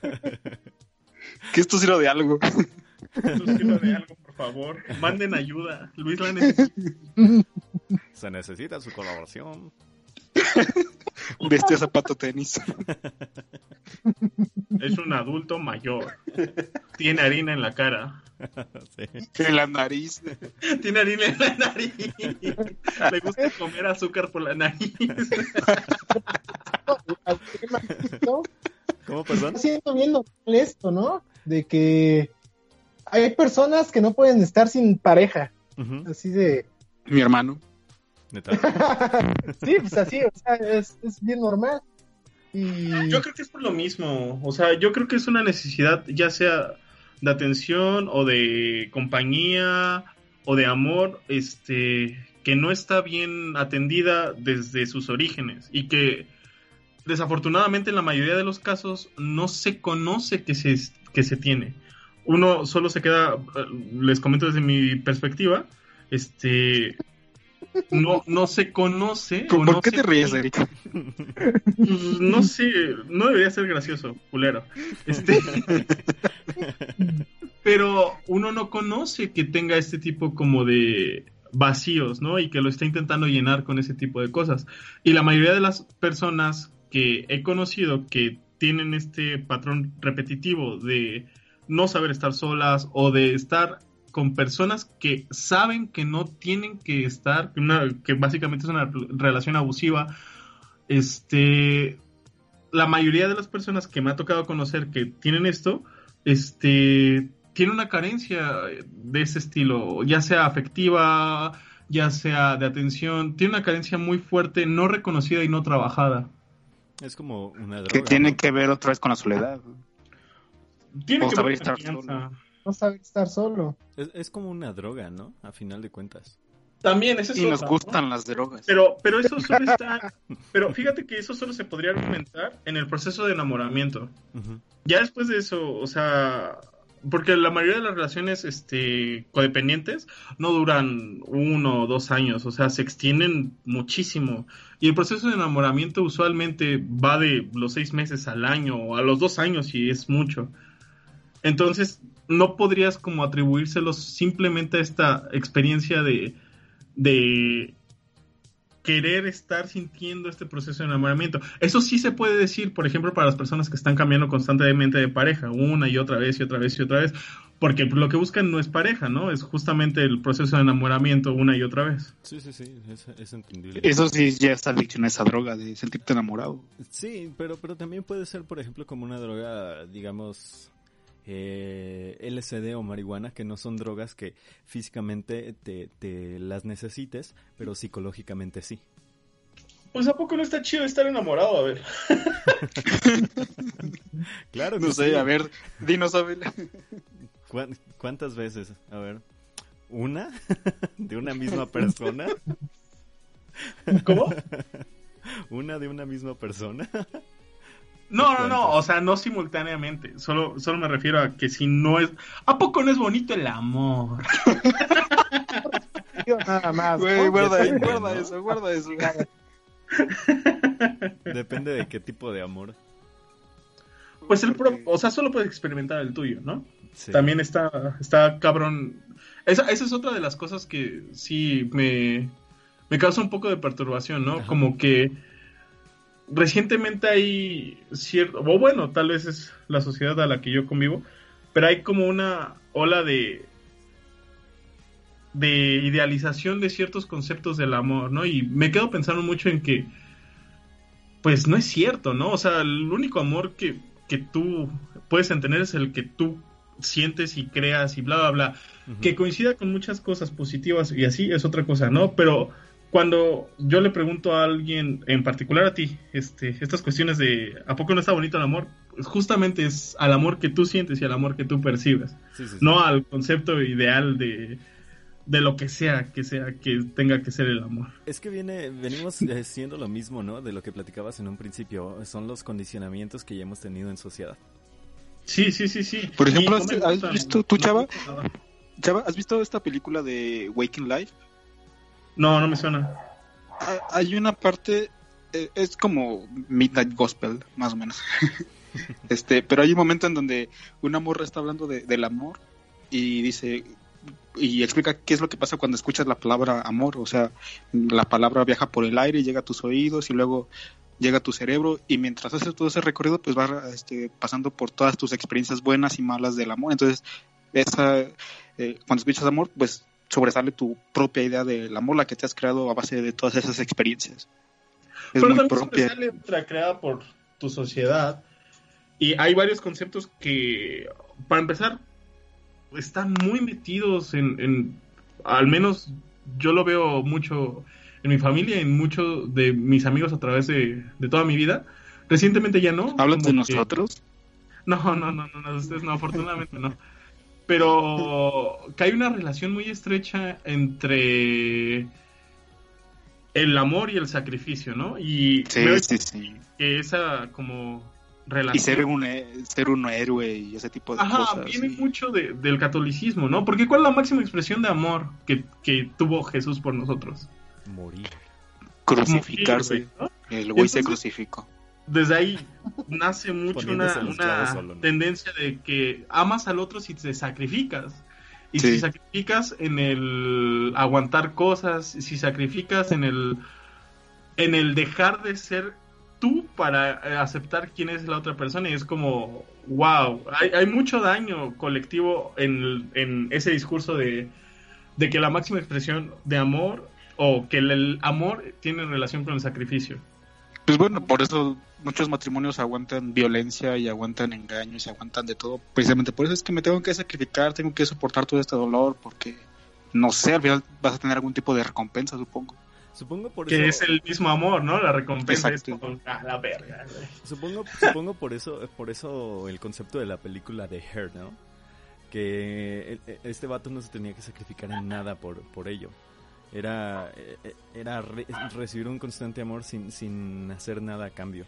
que esto sirva de algo. Esto sirva de algo, favor. Manden ayuda. Luis la necesita. Se necesita su colaboración. Vestido zapato tenis. Es un adulto mayor. Tiene harina en la cara. Sí. En la nariz. Tiene harina en la nariz. Le gusta comer azúcar por la nariz. ¿Cómo, perdón? Está siendo bien normal esto, ¿no? De que hay personas que no pueden estar sin pareja. Así de. Mi hermano. Sí, pues así, o sea, es, es bien normal. Y. Yo creo que es por lo mismo. O sea, yo creo que es una necesidad, ya sea de atención o de compañía o de amor, este, que no está bien atendida desde sus orígenes y que desafortunadamente en la mayoría de los casos no se conoce que se, que se tiene. Uno solo se queda, eh, les comento desde mi perspectiva, este, no, no se conoce. ¿Por no qué se te ríes, Erika? pues, no sé, no debería ser gracioso, culero. Este, pero uno no conoce que tenga este tipo como de vacíos, ¿no? Y que lo está intentando llenar con ese tipo de cosas. Y la mayoría de las personas que he conocido que tienen este patrón repetitivo de no saber estar solas o de estar con personas que saben que no tienen que estar, que una, que básicamente es una relación abusiva, este, la mayoría de las personas que me ha tocado conocer que tienen esto, este, tiene una carencia de ese estilo, ya sea afectiva, ya sea de atención, tiene una carencia muy fuerte, no reconocida y no trabajada. Es como una droga. Que tiene ¿no? que ver otra vez con la soledad. Tiene O que saber estar confianza. No saber estar solo. Es, es como una droga, ¿no? A final de cuentas. También, es Y nos ¿no? gustan las drogas. Pero, pero eso solo está. Pero fíjate que eso solo se podría argumentar en el proceso de enamoramiento. Ya después de eso, o sea, porque la mayoría de las relaciones este, codependientes no duran uno o dos años, o sea, se extienden muchísimo. Y el proceso de enamoramiento usualmente va de los seis meses al año o a los dos años si es mucho. Entonces, no podrías como atribuírselos simplemente a esta experiencia de, de querer estar sintiendo este proceso de enamoramiento. Eso sí se puede decir, por ejemplo, para las personas que están cambiando constantemente de pareja, una y otra vez y otra vez y otra vez, porque lo que buscan no es pareja, ¿no? Es justamente el proceso de enamoramiento una y otra vez. Sí, sí, sí, es, es entendible. Eso sí ya está adicción a esa droga de sentirte enamorado. Sí, pero, pero también puede ser, por ejemplo, como una droga, digamos, eh, LSD o marihuana, que no son drogas que físicamente te, te las necesites, pero psicológicamente sí. Pues a poco no está chido estar enamorado, a ver. Claro No sé, sí. a ver, dinos, Abel. ¿Cuán- ¿Cuántas veces? A ver. ¿Una? ¿De una misma persona? ¿Cómo? ¿Una de una misma persona? No, no, no, o sea, no simultáneamente. Solo, solo me refiero a que si no es. ¿A poco no es bonito el amor? Nada más. Güey, guarda, Depende, guarda ¿no? eso, guarda eso. Depende de qué tipo de amor. Pues el pro, o sea, solo puedes experimentar el tuyo, ¿no? Sí. También está, está cabrón. Esa, esa es otra de las cosas que sí me, me causa un poco de perturbación, ¿no? Ajá. Como que recientemente hay cierto, o bueno, tal vez es la sociedad a la que yo convivo, pero hay como una ola de de idealización de ciertos conceptos del amor, ¿no? Y me quedo pensando mucho en que pues no es cierto, ¿no? O sea, el único amor que, que tú puedes entender es el que tú sientes y creas y bla, bla, bla. Que coincida con muchas cosas positivas y así es otra cosa, ¿no? Pero cuando yo le pregunto a alguien, en particular a ti, este, estas cuestiones de ¿a poco no está bonito el amor? Pues justamente es al amor que tú sientes y al amor que tú percibes, Sí, sí, sí. no al concepto ideal de, de lo que sea que sea que tenga que ser el amor. Es que viene, venimos eh, siendo lo mismo, ¿no? De lo que platicabas en un principio. Son los condicionamientos que ya hemos tenido en sociedad. Sí, sí, sí, sí. Por ejemplo, ¿has gusta, visto tú, Chava? Chava, ¿has visto esta película de Waking Life? No, no me suena. Ah, Hay una parte, eh, es como Midnight Gospel, más o menos. este, pero hay un momento en donde una morra está hablando de- del amor y dice y explica qué es lo que pasa cuando escuchas la palabra amor, o sea, la palabra viaja por el aire, llega a tus oídos y luego llega a tu cerebro y mientras haces todo ese recorrido pues vas este, pasando por todas tus experiencias buenas y malas del amor, entonces esa eh, cuando escuchas amor pues sobresale tu propia idea del amor, la que te has creado a base de todas esas experiencias. Es Pero muy también propia. sale otra creada por tu sociedad. Y hay varios conceptos que, para empezar, están muy metidos en, en- al menos yo lo veo mucho en mi familia en muchos de mis amigos a través de, de toda mi vida. Recientemente ya no. ¿Hablas de que- nosotros? no, no, no, no, no, ustedes no, afortunadamente no. Pero que hay una relación muy estrecha entre el amor y el sacrificio, ¿no? Y Sí, sí, sí. que esa como relación... Y ser un, ser un héroe y ese tipo de Ajá, cosas. viene mucho de- del catolicismo, ¿no? Porque ¿cuál es la máxima expresión de amor que, que tuvo Jesús por nosotros? Morir. Crucificarse. Morir, güey, ¿no? El güey se crucificó. Desde ahí nace mucho una, una clavos solo, ¿no? tendencia de que amas al otro si te sacrificas. Y Sí. si sacrificas en el aguantar cosas, si sacrificas en el en el dejar de ser tú para eh, aceptar quién es la otra persona y es como wow, hay, hay mucho daño colectivo en, el- en ese discurso de, de que la máxima expresión de amor o que el, el amor tiene relación con el sacrificio. Pues bueno, por eso muchos matrimonios aguantan violencia y aguantan engaños y aguantan de todo. Precisamente por eso es que me tengo que sacrificar, tengo que soportar todo este dolor porque, no sé, al final vas a tener algún tipo de recompensa, supongo. Supongo por que eso. es el mismo amor, ¿no? La recompensa Exacto. es como, ah, la verga, güey. Supongo, supongo por eso, por eso el concepto de la película de Her, ¿no? Que el- este vato no se tenía que sacrificar en nada por, por ello. Era, eh, era re- recibir un constante amor sin, sin hacer nada a cambio.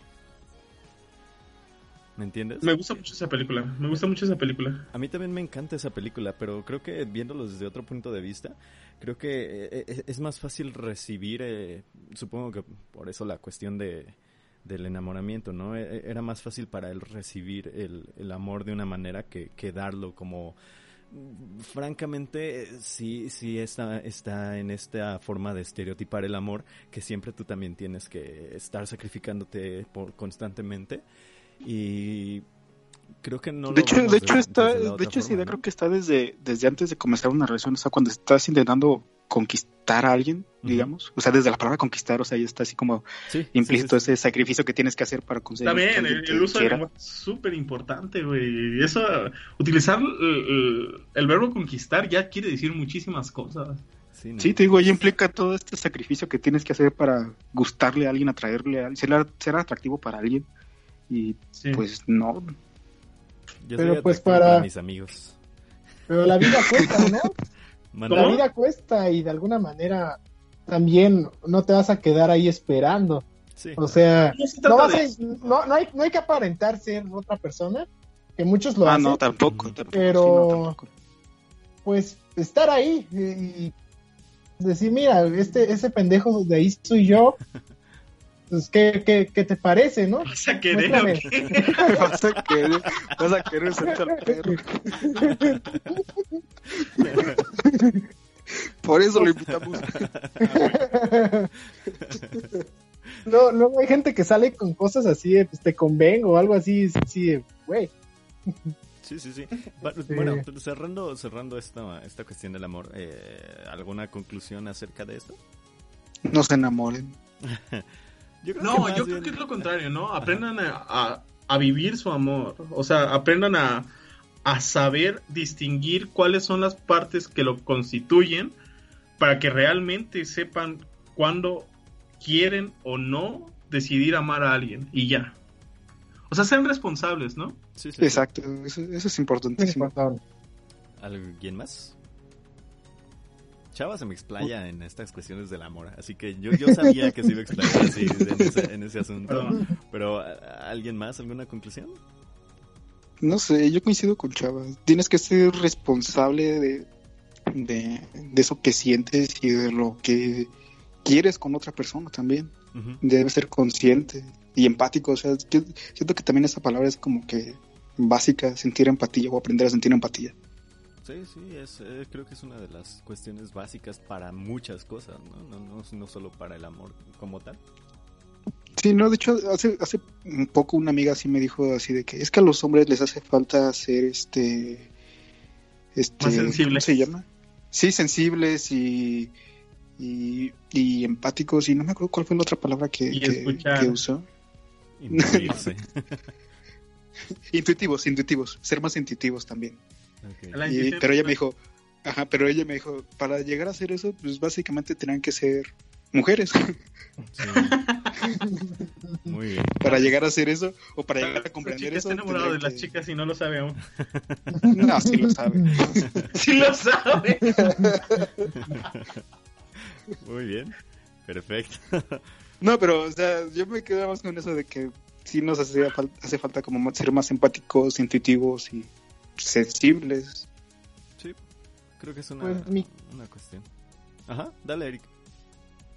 ¿Me entiendes? Me gusta mucho esa película, me gusta mucho esa película. A mí también me encanta esa película, pero creo que viéndolo desde otro punto de vista, creo que eh, eh, es más fácil recibir, eh, supongo que por eso la cuestión de del enamoramiento, ¿no? Eh, eh, Era más fácil para él recibir el, el amor de una manera que, que darlo como... Francamente, eh, sí, sí está, está en esta forma de estereotipar el amor, que siempre tú también tienes que estar sacrificándote por, constantemente. Y creo que no de lo hecho, de hecho está, de hecho esa creo que está desde, desde antes de comenzar una relación, o sea, cuando estás intentando conquistar a alguien, digamos, o sea, desde la palabra conquistar, o sea, ya está así como Sí, implícito sí, sí. ese sacrificio que tienes que hacer para conseguir Está que bien, alguien el, te el uso del es súper importante, güey. Eso, utilizar el, verbo conquistar ya quiere decir muchísimas cosas. Sí, ¿no? Sí, te digo, ya implica todo este sacrificio que tienes que hacer para gustarle a alguien, atraerle a alguien, ser, ser atractivo para alguien. Y Sí. pues no, Yo Pero, soy pues, atractivo para- mis amigos. Pero la vida cuesta, ¿no? La vida cuesta y de alguna manera también no te vas a quedar ahí esperando. Sí. O sea, No se no, trata vas a- no, no hay, no hay que aparentar ser otra persona, que muchos lo ah, hacen, no, tampoco, tampoco, Pero- sí, no, tampoco. pues estar ahí y, y decir, mira, este, ese pendejo de ahí soy yo, pues ¿qué, qué, qué te parece, no? ¿Vas a querer o qué? vas a querer, vas a querer al perro. Por eso lo invitamos. no, luego hay gente que sale con cosas así, de, pues te convengo o algo así, así de, güey. Sí, sí, sí. Va- Sí. Bueno, cerrando, cerrando esta, esta cuestión del amor, eh, ¿alguna conclusión acerca de esto? No se enamoren. Yo creo que No, yo bien- creo que es lo contrario, ¿no? Aprendan a, a- a vivir su amor. O sea, aprendan a, a saber distinguir cuáles son las partes que lo constituyen para que realmente sepan cuándo quieren o no decidir amar a alguien y ya. O sea, sean responsables, ¿no? Sí, sí, sí. Exacto, eso, eso es importantísimo. ¿Alguien más? Chava se me explaya en estas cuestiones del amor, así que yo, yo sabía que se iba a explayar así en ese, en ese asunto. Perdón. Pero, ¿a- ¿alguien más? ¿Alguna conclusión? No sé, yo coincido con Chava. Tienes que ser responsable de, de, de eso que sientes y de lo que quieres con otra persona también. Ujú. Debes ser consciente y empático. O sea, yo siento que también esa palabra es como que básica, sentir empatía o aprender a sentir empatía. Sí, sí, es, eh, creo que es una de las cuestiones básicas para muchas cosas, ¿no? No, no, no solo para el amor como tal. Sí, no, de hecho, hace, hace un poco una amiga así me dijo así de que es que a los hombres les hace falta ser este... este Más sensibles. ¿Cómo se llama? Sí, sensibles y, y, y empáticos y no me acuerdo cuál fue la otra palabra que, Y que, escuchar. que usó. Intuitivos, intuitivos, ser más intuitivos también. Y- pero ella me dijo, ajá, pero ella me dijo, para llegar a hacer eso, pues básicamente tenían que ser mujeres. Sí. Muy bien. para llegar a hacer eso o para llegar a comprender eso. está enamorado de las chicas y no lo sabe aún. No, sí lo sabe. Sí lo sabe. Muy bien. Perfecto. No, pero, o sea, yo me quedo más con eso de que sí nos hace, hace falta como ser más empáticos, intuitivos y sensibles. Sí, creo que es una, Pues, mi- una cuestión. Ajá, dale, Eric.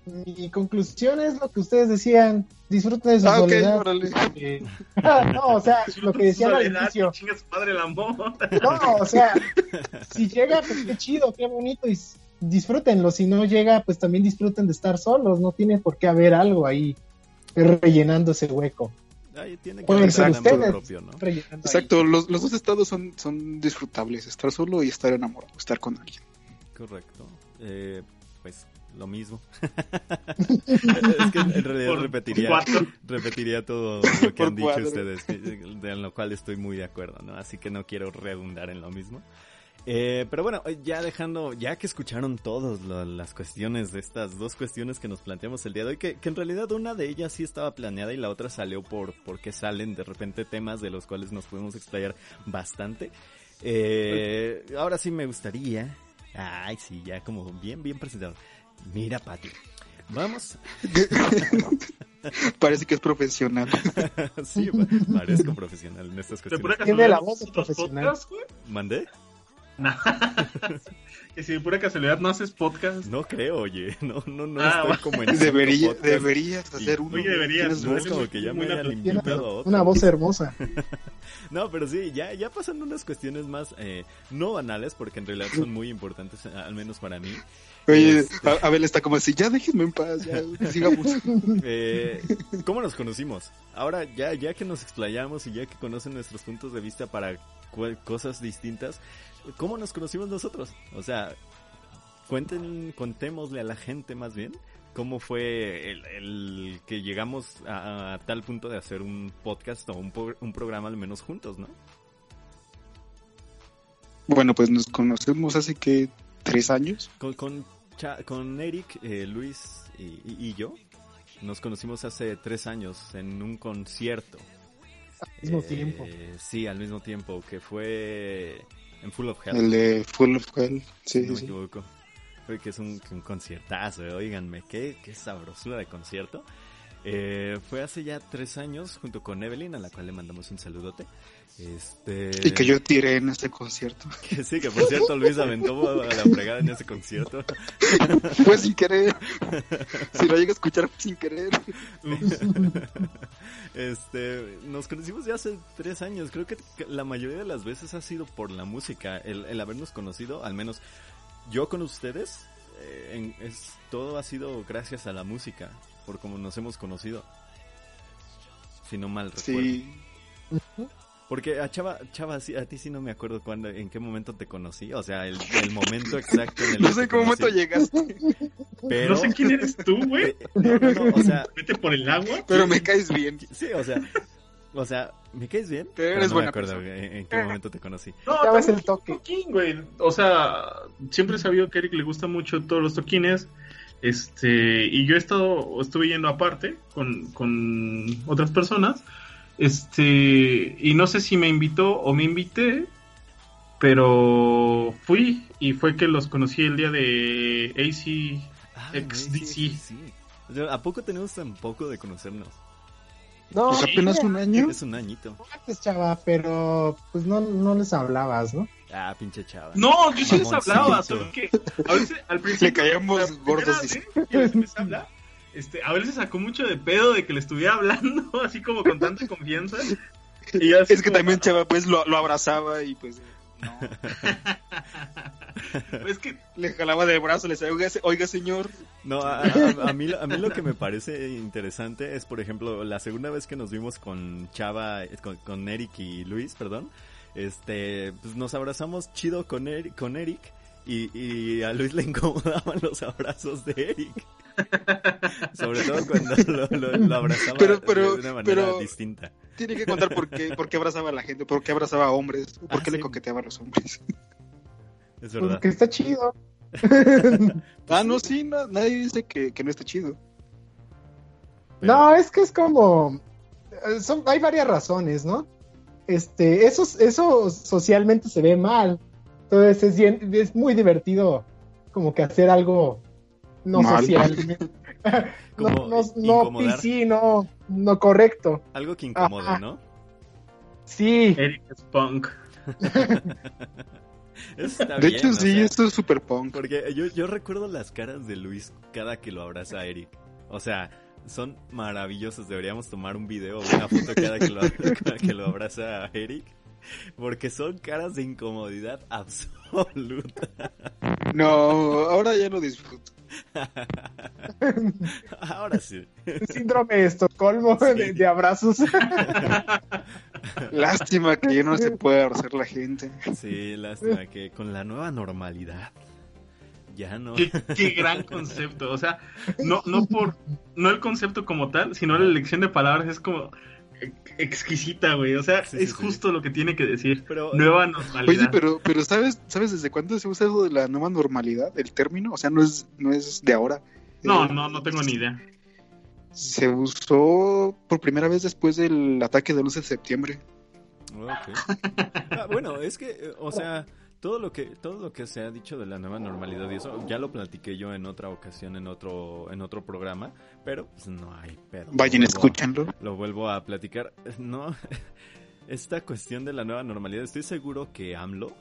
Mi conclusión es lo que ustedes decían, disfruten de su Ah, soledad. órale. Eh, no, o sea, lo que decían al Soledad, inicio. Chinga su padre el amor. No, o sea, si llega, pues qué chido, qué bonito y disfrútenlo. Si no llega, pues también disfruten de estar solos. No tiene por qué haber algo ahí rellenando ese hueco. Ahí tiene que ser ustedes. propio, ¿no? Exacto, los, los dos estados son, son disfrutables, estar solo y estar enamorado, estar con alguien. Correcto. Eh, pues lo mismo. es que en realidad Por repetiría, cuatro. repetiría todo lo que han dicho cuatro. ustedes, que- de lo cual estoy muy de acuerdo, ¿no? Así que no quiero redundar en lo mismo. Eh, pero bueno, ya dejando, ya que escucharon todas las cuestiones de estas dos cuestiones que nos planteamos el día de hoy, que, que, en realidad una de ellas sí estaba planeada y la otra salió por porque salen de repente temas de los cuales nos podemos explayar bastante. Eh, ahora sí me gustaría, ay sí, ya como bien, bien presentado. Mira, Pati, vamos. Parece que es profesional. sí, parezco profesional en estas cuestiones. Tiene la voz de profesional. ¿Mandé? que si de pura casualidad no haces podcast. No creo, oye. No, no, no ah, estoy como en Debería, Deberías hacer uno. Oye, deberías. No es como que ya me hayan invitado a otro. Una voz hermosa. no, pero sí, ya, ya pasando unas cuestiones más eh, no banales, porque en realidad son muy importantes, al menos para mí. Oye, este... Abel está como así, ya déjenme en paz, ya sigamos. Eh, ¿Cómo nos conocimos? Ahora, ya, ya que nos explayamos y ya que conocen nuestros puntos de vista para cosas distintas, ¿cómo nos conocimos nosotros? O sea, cuenten, contémosle a la gente más bien cómo fue el, que llegamos a, tal punto de hacer un podcast o un, un programa al menos juntos, ¿no? Bueno, pues nos conocemos hace que tres años. Con, con, con Eric, eh, Luis y, y, yo nos conocimos hace tres años en un concierto. Al mismo eh, tiempo. Sí, al mismo tiempo, que fue en Full of Hell. El de Full of Hell, sí. No sí. me equivoco. Fue que es un, un conciertazo, eh, oíganme, qué, qué sabrosura de concierto. Eh, fue hace ya tres años junto con Evelyn, a la cual le mandamos un saludote. Este... Y que yo tiré en este concierto. Que sí, que por cierto Luis aventó a la fregada en ese concierto. Fue sin querer. Si lo llega a escuchar fue sin querer. Este, nos conocimos ya hace tres años. Creo que la mayoría de las veces ha sido por la música. El, el habernos conocido, al menos yo con ustedes, eh, en, es, todo ha sido gracias a la música por como nos hemos conocido. Si no mal recuerdo. Sí. Porque a Chava, Chava, a ti sí no me acuerdo cuándo, en qué momento te conocí, o sea, el, el momento exacto en el No sé te qué momento llegaste, Pero, No sé quién eres tú, güey. no, no, no, o sea, Vete por el agua. pero me caes bien. sí, o sea, o sea, ¿me caes bien? Pero eres no buena me acuerdo persona. en, en qué momento te conocí. No, Ya ves el toque. toquín, güey. O sea, siempre he sabido que a Eric le gustan mucho todos los toquines. Este, y yo he estado, estuve yendo aparte con, con otras personas. Este, y no sé si me invitó o me invité, pero fui y fue que los conocí el día de AC. Ah, XDC. ¿A poco tenemos tan poco de conocernos? No, Pues apenas un año. Es un añito. antes, chava, pero pues no, no les hablabas, ¿no? Ah, pinche chava. No, yo sí les hablaba, solo que a veces al principio Le caíamos gordos, empecé a hablar, este, a ver se sacó mucho de pedo de que le estuviera hablando así como con tanta confianza. Y Es que como, también Chava pues lo, lo abrazaba y pues no. Es que le jalaba del brazo, le decía, oiga, se- oiga señor, No, a, a- a mí, a mí lo que me parece interesante es, por ejemplo, la segunda vez que nos vimos con Chava, eh, con, con Eric y Luis, perdón, este, pues nos abrazamos chido con Eric, con Eric y, y a Luis le incomodaban los abrazos de Eric. Sobre todo cuando lo, lo- lo abrazaba Pero- pero- de una manera pero- distinta. tiene que contar por qué, por qué abrazaba a la gente, por qué abrazaba a hombres, por Ah, qué le coqueteaba a los hombres. Es verdad. Porque está chido. Ah, no, sí, no, nadie dice que, que no está chido. Pero- No, es que es como. eh, Son, hay varias razones, ¿no? Este, eso, eso socialmente se ve mal. Entonces es, bien- es muy divertido como que hacer algo no Mal. social. no, no, no. PC, no, no correcto. Algo que incomode, Ajá. ¿no? Sí, Eric es punk. Está De bien, hecho, sí, sea, esto es super punk. Porque yo, yo recuerdo las caras de Luis cada que lo abraza a Eric. O sea, son maravillosas. Deberíamos tomar un video o una foto cada que lo, cada que lo abraza a Eric. Porque son caras de incomodidad absoluta. No, ahora ya lo disfruto. Ahora sí. síndrome de Estocolmo de, de abrazos. Lástima que ya no se puede abrazar la gente. Sí, lástima que con la nueva normalidad ya no. Qué, qué gran concepto. O sea, no, no por, no el concepto como tal, sino la elección de palabras es como, exquisita, güey. O sea, Sí, es sí. justo lo que tiene que decir. Pero, Nueva Oye, normalidad. pero, pero ¿sabes, ¿sabes desde cuándo se usa eso de la nueva normalidad, el término? O sea, no es, no es de ahora. No, Eh, no, no tengo ni idea. Se usó por primera vez después del ataque del 11 de septiembre. Ok. Ah, bueno, es que, eh, o sea, todo lo que todo lo que se ha dicho de la nueva normalidad y eso ya lo platiqué yo en otra ocasión en otro en otro programa, pero pues no hay pedo. Vayan, escúchanlo. Lo vuelvo a platicar. No, esta cuestión de la nueva normalidad, estoy seguro que AMLO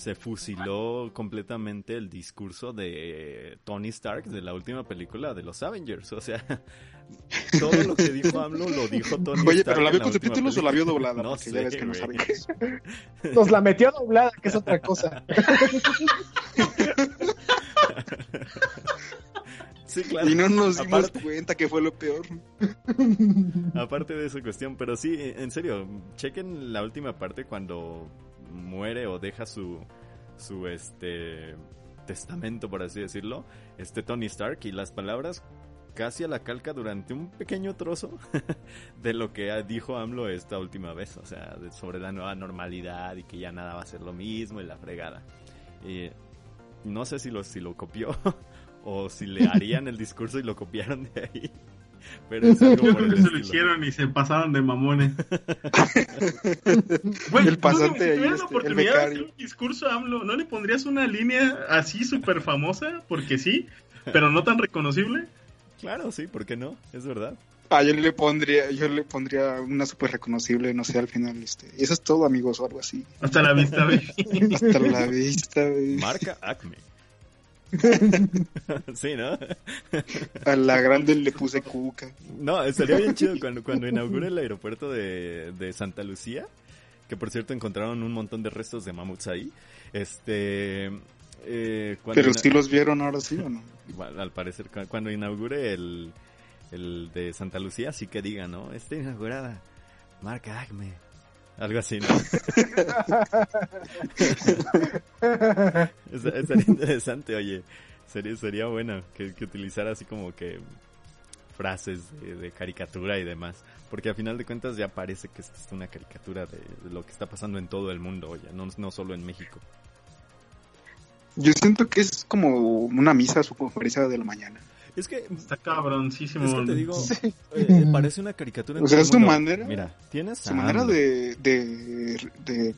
se fusiló completamente el discurso de Tony Stark de la última película de los Avengers. O sea, todo lo que dijo AMLO lo dijo Tony Oye, Stark. pero la vio con subtítulos o la vio doblada, No porque sé, ya ves que no. Nos la metió doblada, que es otra cosa. Sí, claro. Y no nos dimos Aparte- cuenta que fue lo peor. Aparte de esa cuestión, pero sí, en serio, chequen la última parte cuando muere o deja su su este testamento, por así decirlo, este Tony Stark y las palabras casi a la calca durante un pequeño trozo de lo que dijo AMLO esta última vez, o sea, sobre la nueva normalidad y que ya nada va a ser lo mismo y la fregada. Y no sé si lo si lo copió o si le harían el discurso y lo copiaron de ahí. Pero es algo Yo por creo el que se lo hicieron y se pasaron de mamones. Güey, El pasante si ahí, tuvieras la este, oportunidad de hacer un discurso AMLO, ¿no le pondrías una línea así súper famosa? Porque sí, pero no tan reconocible. Claro, sí, ¿por qué no? Es verdad. Ah, yo le pondría, yo le pondría una súper reconocible, no sé, al final, este. Eso es todo, amigos, o algo así. Hasta la vista, güey. Hasta la vista, güey. Marca Acme. sí, ¿no? A la grande le puse cuca. No, estaría bien chido cuando, cuando inaugure el aeropuerto de, de Santa Lucía, que por cierto encontraron un montón de restos de mamuts ahí. Este. eh, cuando Pero sí los vieron ahora sí o no. Al parecer, cu- cuando inaugure el, el de Santa Lucía, sí que diga, ¿no? Está inaugurada. Marca Acme. Algo así, ¿no? Esta- Estaría interesante, oye. Sería, sería bueno que, que utilizara así como que frases de, de caricatura y demás. Porque a final de cuentas ya parece que esta es una caricatura de, de lo que está pasando en todo el mundo, oye, no, no solo en México. Yo siento que es como una misa, su conferencia de la mañana. Es que, Está cabroncísimo. es que te digo, eh, parece una caricatura. O sea, es mundo. manera- Mira, tienes Su manera de, de, de,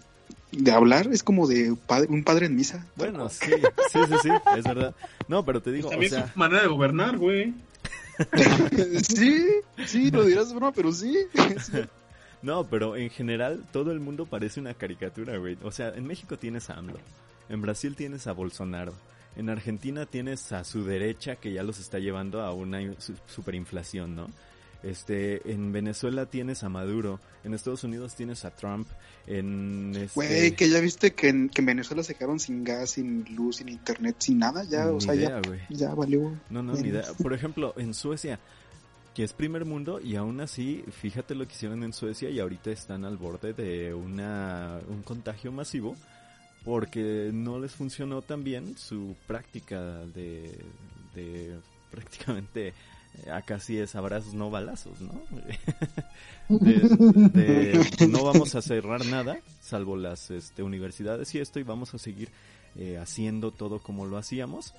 de hablar es como de padre- un padre en misa. Bueno, sí, sí, sí, sí, es verdad. No, pero te digo, o También sea, su manera de gobernar, güey. sí, sí, lo dirás de broma, pero sí. no, pero en general todo el mundo parece una caricatura, güey. O sea, en México tienes a AMLO, en Brasil tienes a Bolsonaro, en Argentina tienes a su derecha que ya los está llevando a una in- su- superinflación, ¿no? Este, en Venezuela tienes a Maduro, en Estados Unidos tienes a Trump, en este... Güey, que ya viste que en, que en Venezuela se quedaron sin gas, sin luz, sin internet, sin nada, ya, o sea, idea, ya, güey. ya valió. No, no, ni idea. Por ejemplo, en Suecia, que es primer mundo y aún así, fíjate lo que hicieron en Suecia y ahorita están al borde de una un contagio masivo porque no les funcionó tan bien su práctica de, de prácticamente eh, acá sí es abrazos no balazos, ¿no? de, no vamos a cerrar nada salvo las este, universidades y esto y vamos a seguir eh, haciendo todo como lo hacíamos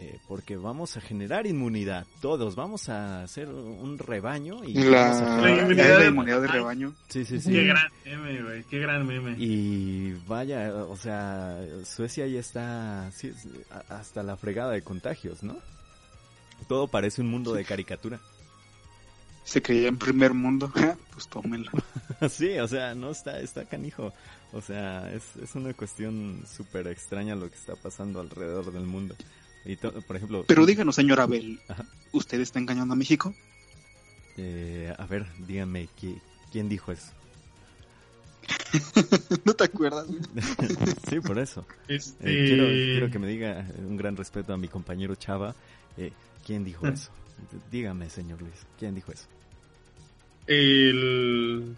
eh, porque vamos a generar inmunidad, todos, vamos a hacer un rebaño y La, inmunidad de- inmunidad de rebaño. Sí, sí, sí. Qué gran meme, güey. Qué gran meme. Y vaya, o sea, Suecia ya está sí, hasta la fregada de contagios, ¿no? Todo parece un mundo de caricatura. Se creía en primer mundo, pues tómenlo. sí, o sea, no está, está canijo. O sea, es, es una cuestión súper extraña lo que está pasando alrededor del mundo. Y to- por ejemplo, Pero díganos, señor Abel, Ajá. ¿usted está engañando a México? eh, a ver, dígame, ¿qui- ¿quién dijo eso? ¿No te acuerdas? sí, por eso. Este... Eh, quiero, quiero que me diga eh, un gran respeto a mi compañero Chava. eh, ¿Quién dijo eso? D- Dígame, señor Luis, ¿quién dijo eso? El...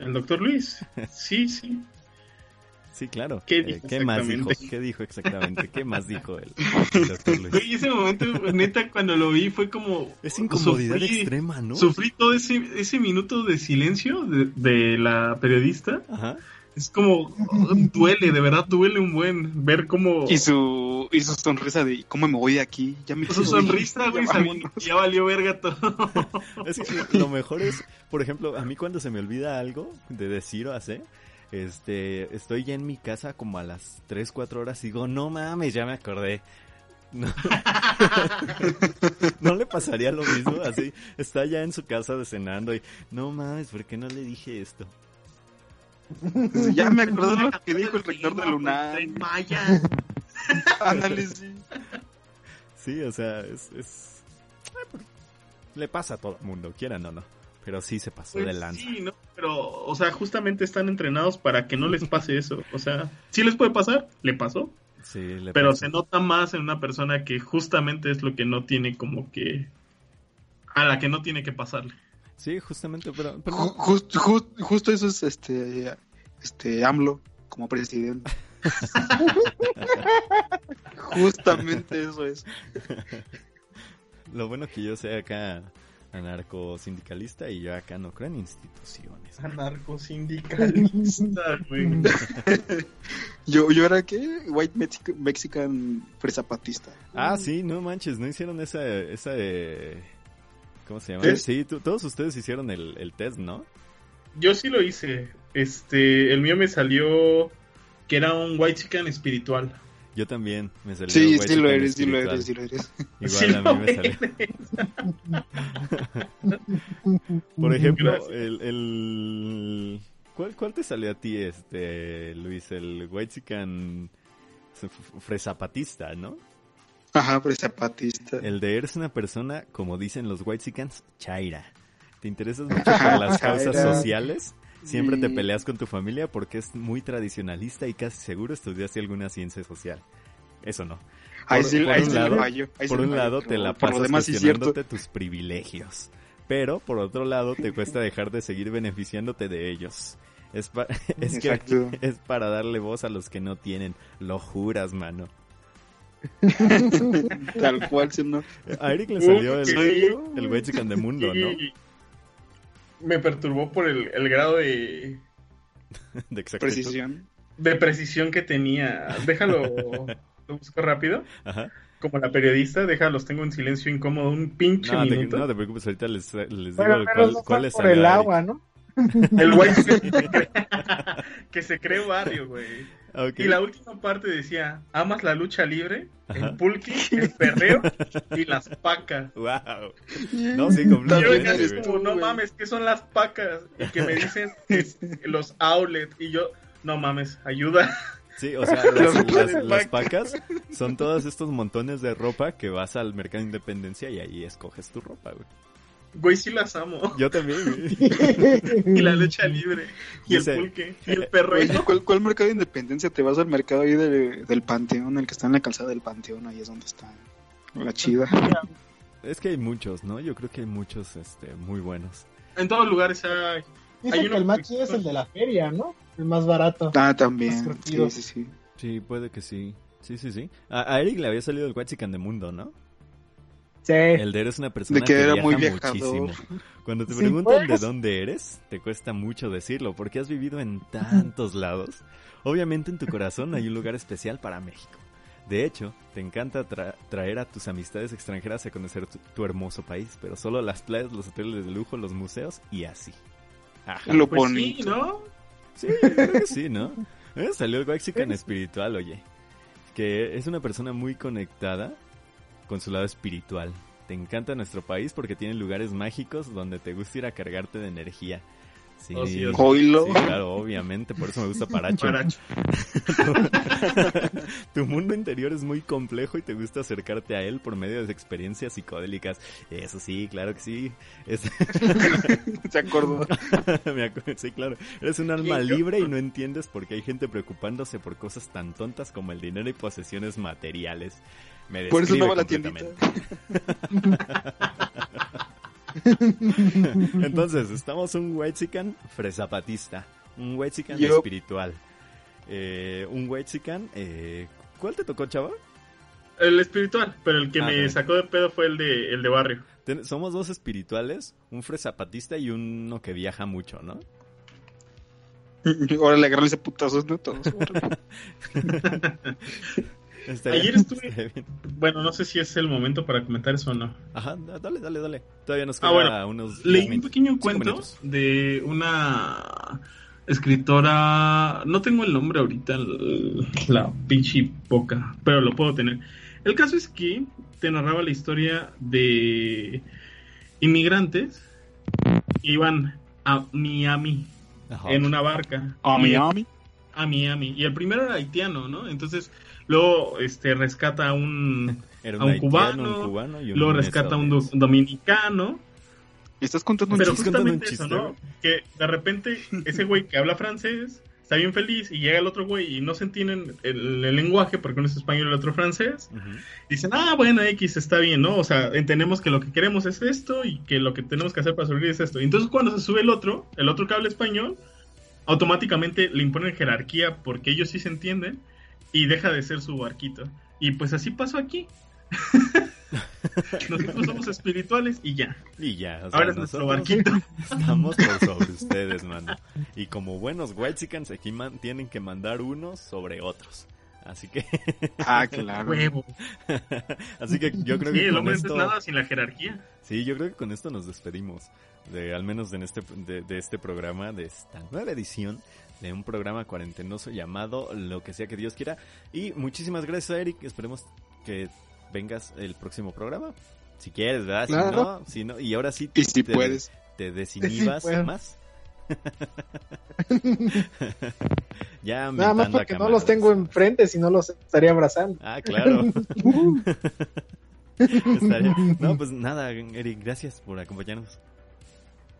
El doctor Luis. Sí, sí. Sí, claro. ¿Qué Eh, dijo ¿Qué más dijo? exactamente? ¿Qué dijo exactamente? ¿Qué más dijo él? Güey, ese momento, neta, cuando lo vi fue como... Es incomodidad sufrí- extrema, ¿no? Sufrí todo ese, ese minuto de silencio de, de la periodista. Ajá. Es como, duele, de verdad duele un buen ver cómo... Y su, y su sonrisa de ¿cómo me voy de aquí? Ya me Su sonrisa, ya güey, sabía vámonos". que ya valió verga todo. Es que lo mejor es, por ejemplo, a mí cuando se me olvida algo de decir o hacer, este, estoy ya en mi casa como a las 3, 4 horas y digo, no mames, ya me acordé. No. ¿No le pasaría lo mismo así, está ya en su casa de cenando y, no mames, ¿por qué no le dije esto? Ya me acordé de lo que dijo el rector de Lunar. Maya. Ándale, sí. Sí, o sea, es, es... ay, pues, le pasa a todo el mundo, quieran o no, pero sí se pasó de Pues lanza. sí, ¿no? Pero, o sea, justamente están entrenados para que no les pase eso. O sea, sí les puede pasar, le pasó, Sí, le pero pasó. se nota más en una persona que justamente es lo que no tiene como que... A la que no tiene que pasarle. Sí, justamente, pero... pero Ju- just- ju- justo eso es este, este AMLO como presidente. Justamente eso es. Lo bueno que yo sea acá anarco sindicalista y yo acá no creo en instituciones. Anarcosindicalista, güey. Yo, yo era que White Mexic- Mexican presapatista. Ah, sí, no manches, no hicieron esa, esa eh, ¿cómo se llama? ¿Test? Sí, todos ustedes hicieron el, el test, ¿no? Yo sí lo hice. Este, el mío me salió que era un white chicken espiritual. Yo también me salió Sí, White sí lo eres, sí lo espiritual. eres, sí lo eres. Igual Sí a lo mí me salió. Por ejemplo, el, el ¿cuál, ¿cuál te salió a ti, este, Luis? El White Chicken fresapatista, ¿no? Ajá, presapatista. El de eres una persona, como dicen los White Chickens, chaira. Te interesas mucho por las causas sociales. Siempre te peleas con tu familia porque es muy tradicionalista y casi seguro estudiaste alguna ciencia social. Eso no. Ahí por- sí, por ahí un sí lado- sí Por un lado te la por lo pasas demás cuestionándote tus privilegios. Pero por otro lado te cuesta dejar de seguir beneficiándote de ellos. Es, pa- es que es para darle voz a los que no tienen. Lo juras, mano. Tal cual, si no. A Eric le salió el, el Chicken de mundo, ¿no? Me perturbó por el, el grado de, De exactitud. Precisión. de precisión que tenía. Déjalo, lo busco rápido. Ajá. Como la periodista, déjalos, tengo en silencio incómodo un pinche No te, minuto. no te preocupes, ahorita les, les digo Bueno, cuál, no cuál por salió el agua, ¿no? El white chicken que se cree, que se cree barrio, güey. Y la última parte decía, amas la lucha libre, Ajá. el pulqui, el perreo y las pacas. Wow. No, sí, yo completamente. venía así güey. como, no mames, ¿qué son las pacas? Y que me dicen los outlets. Y yo, no mames, ayuda. Sí, o sea, las, pacas son todos estos montones de ropa que vas al mercado de independencia y ahí escoges tu ropa, güey. Güey, sí las amo. Yo también, güey. Y la lucha libre, y Dice- el pulque, y el Oye, perreo. ¿cuál, ¿Cuál mercado de independencia? Te vas al mercado ahí de- del Panteón, el que está en la calzada del Panteón, ahí es donde está la chida. Es que hay muchos, ¿no? Yo creo que hay muchos este, muy buenos. En todos lugares hay. Dicen Hay que uno el más chido es el de la feria, ¿no? El más barato. Ah, también. Sí, sí, sí. Sí, puede que sí. Sí, sí, sí. A, a Eric le había salido el White Chicken de mundo, ¿no? Sí. El de eres una persona De que era viaja muy viajador. muchísimo. Cuando te Sí, preguntan pues. de dónde eres, te cuesta mucho decirlo, porque has vivido en tantos lados. Obviamente en tu corazón hay un lugar especial para México. De hecho, te encanta tra- traer a tus amistades extranjeras a conocer tu, tu hermoso país, pero solo las playas, los hoteles de lujo, los museos y así. Ajá. Lo Pues bonito. sí, ¿no? Sí, creo que sí, ¿no? Eh, Salió el Waxican espiritual, oye. Que es una persona muy conectada con su lado espiritual. Te encanta nuestro país porque tiene lugares mágicos donde te gusta ir a cargarte de energía. Sí, Oh, sí, oh, sí. Claro, obviamente, por eso me gusta Paracho. Paracho. tu mundo interior es muy complejo y te gusta acercarte a él por medio de experiencias psicodélicas. Eso sí, claro que sí. Es- Se acordó. Sí, claro. Eres un alma libre y no entiendes por qué hay gente preocupándose por cosas tan tontas como el dinero y posesiones materiales. Me Por eso no va la tiendita. Entonces, estamos un whitezican fresapatista, un whitezican Yo- espiritual. eh, un Wexican. Eh, ¿Cuál te tocó, chava? El espiritual, pero el que Ah, me sacó de pedo fue el de, el de barrio. Ten- somos dos espirituales, un fresapatista y uno que viaja mucho, ¿no? Órale, agarrarle ese putazos, ¿no? Todos. Está Ayer bien, estuve- está bien. Bueno, no sé si es el momento para comentar eso o no. Ajá, da- dale, dale, dale. Todavía nos Ah, queda bueno, unos... Leí 10 un pequeño cuento minutos. de una escritora, no tengo el nombre ahorita, la pinche boca, pero lo puedo tener. El caso es que te narraba la historia de inmigrantes que iban a Miami Ajá. en una barca. A Y- Miami. A Miami. Y el primero era haitiano, ¿no? Entonces, luego este rescata a un, Era a un, haitiano, cubano, un cubano y un luego rescata a un do- dominicano. ¿Estás contando un Pero justamente eso? ¿no? Que de repente ese güey que habla francés está bien feliz y llega el otro güey y no se entienden el, el lenguaje porque uno es español y el otro francés. Ujú. Dicen, ah, bueno, X está bien, ¿no? O sea, entendemos que lo que queremos es esto y que lo que tenemos que hacer para sobrevivir es esto. Y entonces cuando se sube el otro, el otro que habla español, automáticamente le imponen jerarquía porque ellos sí se entienden y deja de ser su barquito. Y pues así pasó aquí. Nosotros somos espirituales y ya. Y ya, o sea, Ahora es nuestro barquito. estamos por sobre ustedes, mano. Y como buenos Whitesicans, aquí man- tienen que mandar unos sobre otros. Así que, Ah, claro. Huevo. así que yo creo Sí, que el con hombre no es esto, nada sin la jerarquía. sí, yo creo que con esto nos despedimos. De, al menos en este, de, de este programa, de esta nueva edición de un programa cuarentenoso llamado Lo que sea que Dios quiera. Y muchísimas gracias, Eric. Esperemos que vengas el próximo programa. Si quieres, ¿verdad? Si Claro. no, si no, y ahora sí Y si te- puedes. te desinhibas Sí, más. ya Nada más porque no los tengo enfrente, si no los estaría abrazando. Ah, claro. Estaría- No, pues nada, Eric, gracias por acompañarnos.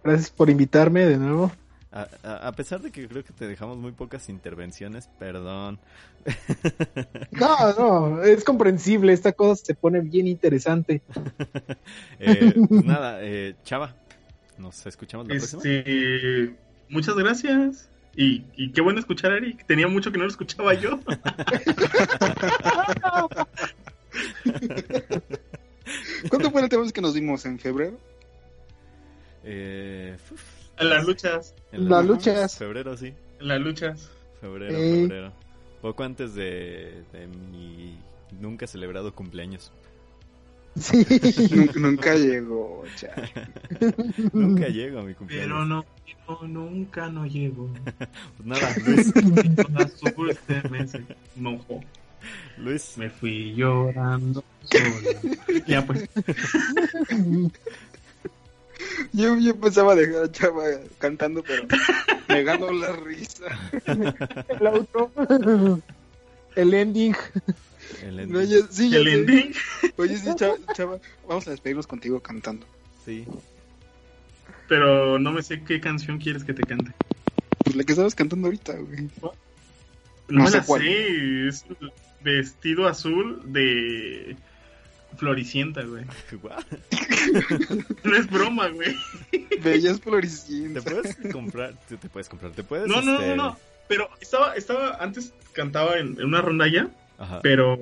Gracias por invitarme de nuevo. A, a- a pesar de que creo que te dejamos muy pocas intervenciones, perdón. No, no, es comprensible, esta cosa se pone bien interesante. Eh, pues nada, eh, Chava, nos escuchamos la próxima. Este, muchas gracias. Y, y qué bueno escuchar a Eric. Tenía mucho que no lo escuchaba yo. ¿Cuándo fue la última vez que nos vimos? ¿En febrero? Eh, En las luchas. en Las luchas. Febrero, sí. En las luchas. Febrero, Ey. febrero. Poco antes de, de mi nunca celebrado cumpleaños. Sí. Nunca, llegó. Nunca llego a mi cumpleaños. Pero no, no, nunca no llego. Pues nada, Luis, me. Luis, Me fui llorando sola. Ya pues. Yo, yo pensaba dejar a Chava cantando, pero me ganó la risa. El outro. El ending. el ending. Sí, ya El ending. Oye, sí, Chava, Chava, vamos a despedirnos contigo cantando. Sí. Pero no me sé qué canción quieres que te cante. Pues la que estabas cantando ahorita, güey. No, No me sé la cuál. sé. Es vestido azul de Floricienta, güey. No es broma, güey. Bellas Te floricientas. puedes comprar, te, te puedes comprar, te puedes. No, no, no, este, no. Pero estaba, estaba, antes cantaba en, en una rondalla, Ajá. pero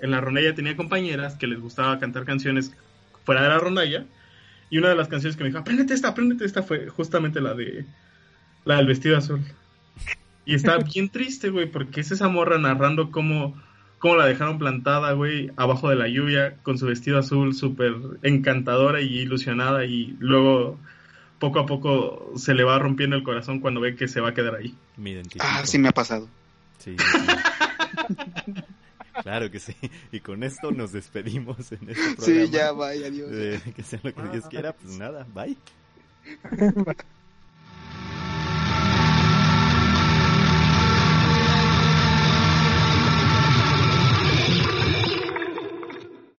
en la rondalla tenía compañeras que les gustaba cantar canciones fuera de la rondalla. Y una de las canciones que me dijo, apréndete esta, apréndete esta, fue justamente la de la del vestido azul. Y está bien triste, güey, porque es esa morra narrando cómo, cómo la dejaron plantada, güey, abajo de la lluvia, con su vestido azul súper encantadora y ilusionada, y luego poco a poco se le va rompiendo el corazón cuando ve que se va a quedar ahí. Me identifico. Ah, sí me ha pasado. Sí, sí. claro que sí. Y con esto nos despedimos en este programa. Sí, ya, vaya, adiós. Eh, que sea lo que Dios quiera, pues nada, bye.